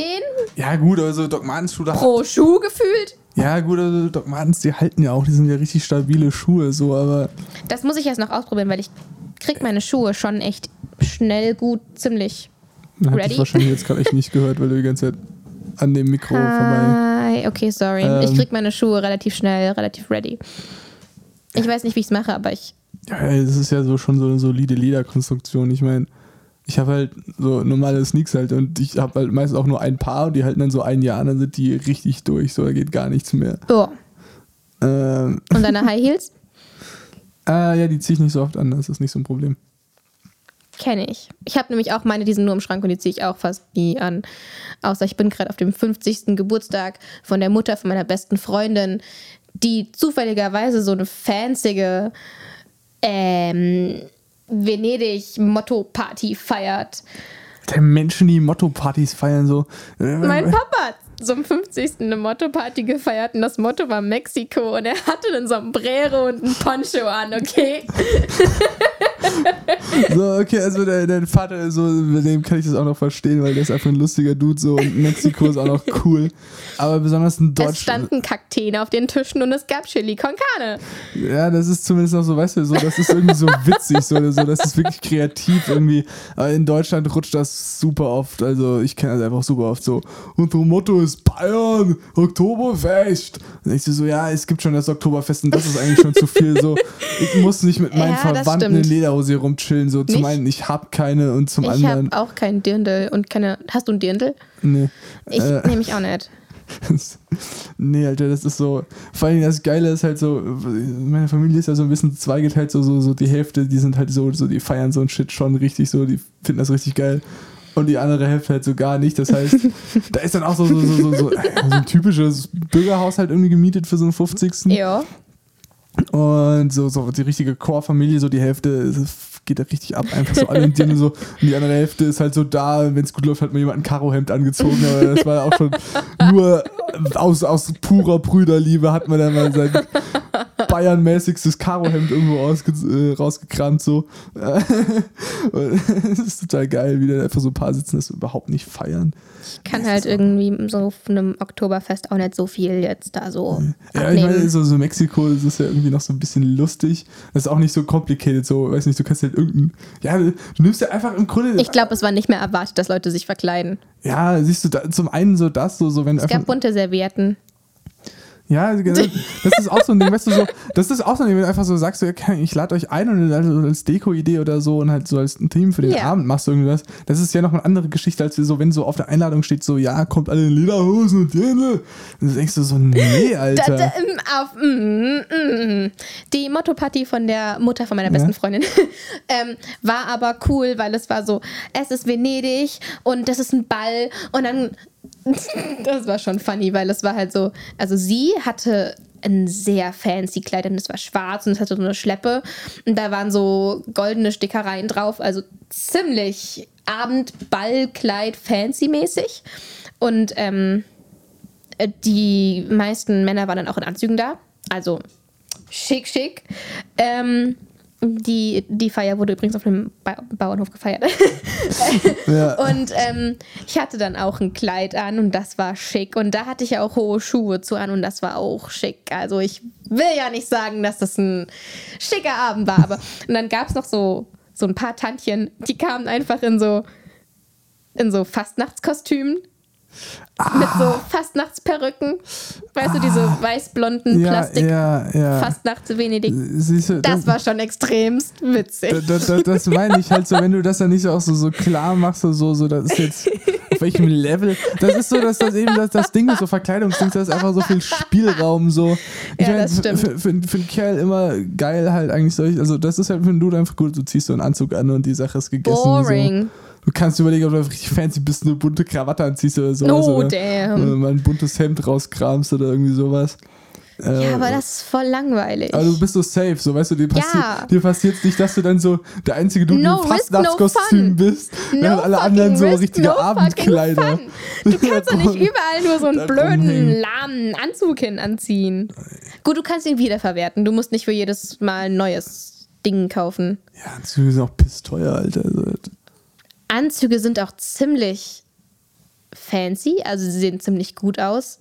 Ja, gut, also Doc Martens Schuhe, da- pro Schuh gefühlt. Ja, gut, also Doc Martens, die halten ja auch, die sind ja richtig stabile Schuhe, so, aber Das muss ich erst noch ausprobieren, weil ich krieg meine Schuhe schon echt schnell gut, ziemlich. Ready? dich wahrscheinlich jetzt gerade echt nicht gehört, weil du die ganze Zeit an dem Mikro vorbei. Hi, okay, sorry. Ähm. ich krieg meine Schuhe relativ schnell, relativ ready. Ich weiß nicht, wie ich es mache, aber ich. Ja, das ist ja so schon so eine solide Lederkonstruktion. Ich meine, ich habe halt so normale Sneaks halt und ich habe halt meistens auch nur ein Paar und die halten dann so ein Jahr, dann sind die richtig durch, so da geht gar nichts mehr. Oh. Ähm, Und deine High Heels? äh, ja, die ziehe ich nicht so oft an, das ist nicht so ein Problem. Kenne ich. Ich habe nämlich auch meine, die sind nur im Schrank und die ziehe ich auch fast nie an. Außer ich bin gerade auf dem 50. Geburtstag von der Mutter von meiner besten Freundin, die zufälligerweise so eine fancy ähm, Venedig-Motto-Party feiert. Der Menschen, die Motto-Partys feiern, so. Mein Papa hat zum 50. eine Motto-Party gefeiert und das Motto war Mexiko und er hatte einen Sombrero und ein Poncho an, okay? so, okay, also dein, dein Vater, so, mit dem kann ich das auch noch verstehen, weil der ist einfach ein lustiger Dude so und Mexiko ist auch noch cool. Aber besonders in Es Deutschland. standen Kakteen auf den Tischen und es gab Chili con Carne. Ja, das ist zumindest noch so, weißt du, so, das ist irgendwie so witzig, so, so, das ist wirklich kreativ irgendwie. Aber in Deutschland rutscht das super oft, also ich kenne das einfach super oft so. Unser Motto ist Bayern, Oktoberfest. Und ich so, ja, es gibt schon das Oktoberfest und das ist eigentlich schon zu viel, so. Ich muss nicht mit meinen Ja, Verwandten in stimmt. Lederhose hier rumchillen, so. Zum Nicht? einen, ich hab keine und zum Ich anderen, habe auch kein Dirndl und keine. Hast du ein Dirndl? nee. Ich Äh, nehme ich auch nicht. nee, Alter, das ist so. Vor allem das Geile ist halt so, meine Familie ist ja so ein bisschen zweigeteilt, so, so, so die Hälfte, die sind halt so, so, die feiern so ein Shit schon richtig so, die finden das richtig geil. Und die andere Hälfte halt so gar nicht. Das heißt, da ist dann auch so, so, so, so, so, so ein typisches Bürgerhaushalt irgendwie gemietet für so einen 50. Ja. Und so, so die richtige Core-Familie, so die Hälfte geht da richtig ab, einfach so alle in so. Und die andere Hälfte ist halt so da, wenn es gut läuft, hat mir jemand ein Karohemd angezogen, aber das war auch schon nur aus, aus purer Brüderliebe hat man dann mal sein Bayern-mäßigstes Karohemd irgendwo ausge, äh, rausgekramt, so. Das ist total geil, wie da einfach so ein paar sitzen, das überhaupt nicht feiern. Ich kann halt irgendwie so von einem Oktoberfest auch nicht so viel jetzt da so Ja, ich abnehmen. meine, so, so Mexiko, das ist ja irgendwie noch so ein bisschen lustig. Das ist auch nicht so complicated, so, weiß nicht, du kannst halt irgendein, ja, du nimmst ja einfach im Grunde, ich glaube, es war nicht mehr erwartet, dass Leute sich verkleiden. ja, siehst du, da, zum einen so das, so, so wenn Es gab bunte Servietten. Ja, genau, das ist auch so ein Ding, weißt du, so, das ist auch so ein Ding, wenn du einfach so sagst, ich lade euch ein und also als Deko-Idee oder so und halt so als ein Team für den Ja. Abend machst du irgendwas, das ist ja noch eine andere Geschichte, als so, wenn so auf der Einladung steht, so, ja, kommt alle in Lederhosen und. Und du denkst du so, nee, Da, Alter. da, ähm, auf, mm, mm. Die Motto-Party von der Mutter von meiner besten Ja. Freundin ähm, war aber cool, weil es war so, es ist Venedig und das ist ein Ball und dann, das war schon funny, weil es war halt so, also sie hatte ein sehr fancy Kleid und es war schwarz und es hatte so eine Schleppe und da waren so goldene Stickereien drauf, also ziemlich Abendballkleid fancy mäßig und ähm, äh, die meisten Männer waren dann auch in Anzügen da. Also schick, schick. Ähm, die, die Feier wurde übrigens auf ba Bauernhof gefeiert. Ja. Und ähm, ich hatte dann auch ein Kleid an und das war schick. Und da hatte ich ja auch hohe Schuhe zu an und das war auch schick. Also ich will ja nicht sagen, dass das ein schicker Abend war. Aber und dann gab es noch so, so ein paar Tantchen, die kamen einfach in so, in so Fastnachtskostümen. Mit so Fastnachtsperücken. Weißt du, diese weiß-blonden ja, Plastik ja, ja. Fastnachts-Venedig. Siehst du, Das war schon extremst witzig. Da- da- da- das meine ich halt so, wenn du das dann nicht so auch so, so klar machst, so, so, das ist jetzt auf welchem Level. Das ist so, dass das eben das, das Ding ist, so Verkleidungsding, das ist einfach so viel Spielraum, so. Ich Ja, meine, das stimmt. Für, für, für einen Kerl immer geil halt eigentlich solch, also das ist halt für einen Dude einfach gut, du ziehst so einen Anzug an und die Sache ist gegessen. So. Du kannst überlegen, ob du richtig fancy bist, eine bunte Krawatte anziehst oder sowas. Oh, oder, damn. Oder mal ein buntes Hemd rauskramst oder irgendwie sowas. Äh, Ja, aber das ist voll langweilig. aber du bist so safe, so weißt du, dir, passi Ja. dir passiert nicht, dass du dann so der einzige Dude No im no Fastnachtskostüm fun. bist, No während alle anderen so richtige no Abendkleider. Du kannst doch nicht überall nur so einen blöden, lahmen Anzug hin anziehen. Gut, du kannst ihn wiederverwerten. Du musst nicht für jedes Mal ein neues Ding kaufen. Ja, Anzüge sind auch pissteuer, Alter. Also, Anzüge sind auch ziemlich fancy, also sie sehen ziemlich gut aus.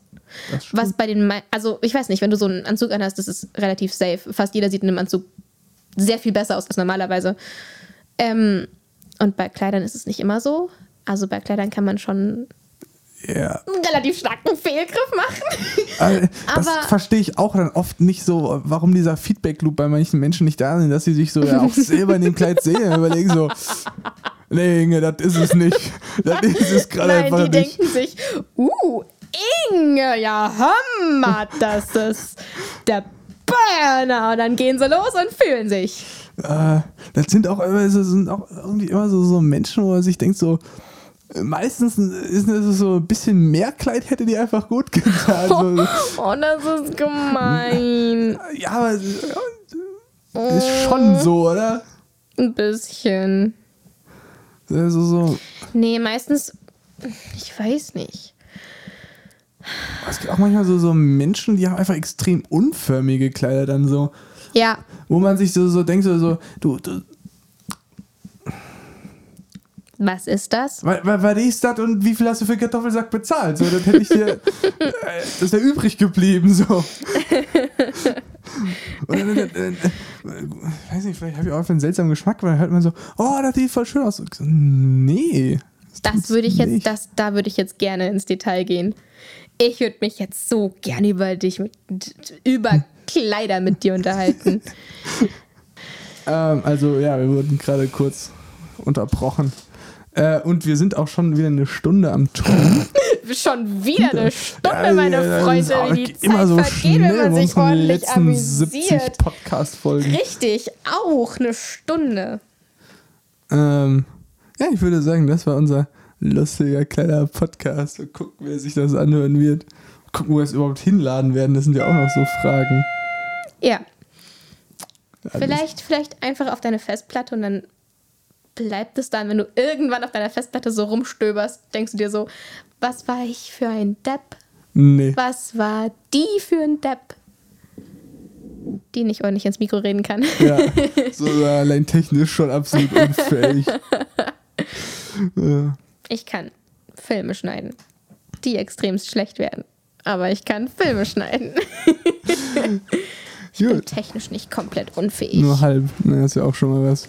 Was bei den, also ich weiß nicht, wenn du so einen Anzug anhast, das ist relativ safe. Fast jeder sieht in einem Anzug sehr viel besser aus als normalerweise. Ähm, und bei Kleidern ist es nicht immer so. Also bei Kleidern kann man schon Ja. einen relativ starken Fehlgriff machen. Äh, Das verstehe ich auch dann oft nicht so, warum dieser Feedback-Loop bei manchen Menschen nicht da ist, dass sie sich so ja auch selber in dem Kleid sehen und überlegen so, nee, Inge, das ist es nicht. Das ist es gerade Nein, einfach die nicht. denken sich, uh, Inge, ja Hammer, das ist der Burner. Und dann gehen sie los und fühlen sich. Äh, das sind auch, immer- das sind auch irgendwie immer so, so Menschen, wo man sich denkt so, meistens ist es so ein bisschen mehr Kleid hätte die einfach gut getan. Oh, das ist gemein. ja, aber ist schon so, oder? Ein bisschen. Also so, Nee, meistens, ich weiß nicht. es gibt auch manchmal so, so Menschen, die haben einfach extrem unförmige Kleider dann so. Ja, wo man sich so, so denkt, so, so du, du, Was ist das? Was, ist das und wie viel hast du für Kartoffelsack bezahlt? So, das hätte ich dir. äh, das wäre übrig geblieben, so. Dann, äh, weiß nicht, vielleicht habe ich auch einen seltsamen Geschmack, weil dann hört man so, oh, das sieht voll schön aus. So, nee. Das würde ich jetzt, nicht. das, da würde ich jetzt gerne ins Detail gehen. Ich würde mich jetzt so gerne über dich, mit, über Kleider mit dir unterhalten. Ähm, also, ja, wir wurden gerade kurz unterbrochen. Äh, und wir sind auch schon wieder eine Stunde am Tun. Schon wieder eine Stunde, Ja, meine ja, Freunde, wie die Zeit immer so vergeht, wenn man sich ordentlich letzten 70 amüsiert. Podcast-Folgen. Richtig, auch eine Stunde. Ähm, ja, ich würde sagen, das war unser lustiger kleiner Podcast. Mal gucken, wer sich das anhören wird. Mal gucken, wo wir es überhaupt hinladen werden. Das sind ja auch noch so Fragen. Ja, Alles- vielleicht, vielleicht einfach auf deine Festplatte und dann bleibt es dann, wenn du irgendwann auf deiner Festplatte so rumstöberst, denkst du dir so, was war ich für ein Depp? Nee. Was war die für ein Depp? Die nicht ordentlich ins Mikro reden kann. Ja, so allein technisch schon absolut unfähig. ja. Ich kann Filme schneiden, die extremst schlecht werden. Aber ich kann Filme schneiden. Gut. Technisch nicht komplett unfähig. Nur halb. Na, ist ja auch schon mal was.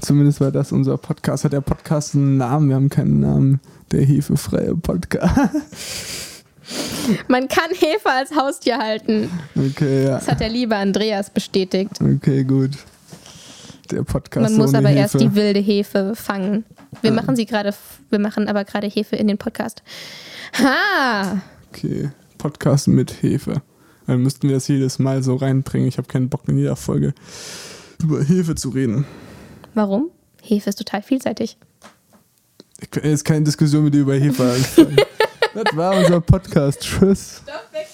Zumindest war das unser Podcast. Hat der Podcast einen Namen? Wir haben keinen Namen. Der hefefreie Podcast. Man kann Hefe als Haustier halten. Okay, ja. Das hat der liebe Andreas bestätigt. Okay, gut. Der Podcast Man muss aber Hefe. erst die wilde Hefe fangen. Wir Ah. machen sie gerade, wir machen aber gerade Hefe in den Podcast. Ha! Okay, Podcast mit Hefe. Dann müssten wir das jedes Mal so reinbringen. Ich habe keinen Bock in jeder Folge über Hefe zu reden. Warum? Hefe ist total vielseitig. Jetzt keine Diskussion mit dir über Hefe das war unser Podcast. Tschüss. Stopp, weg.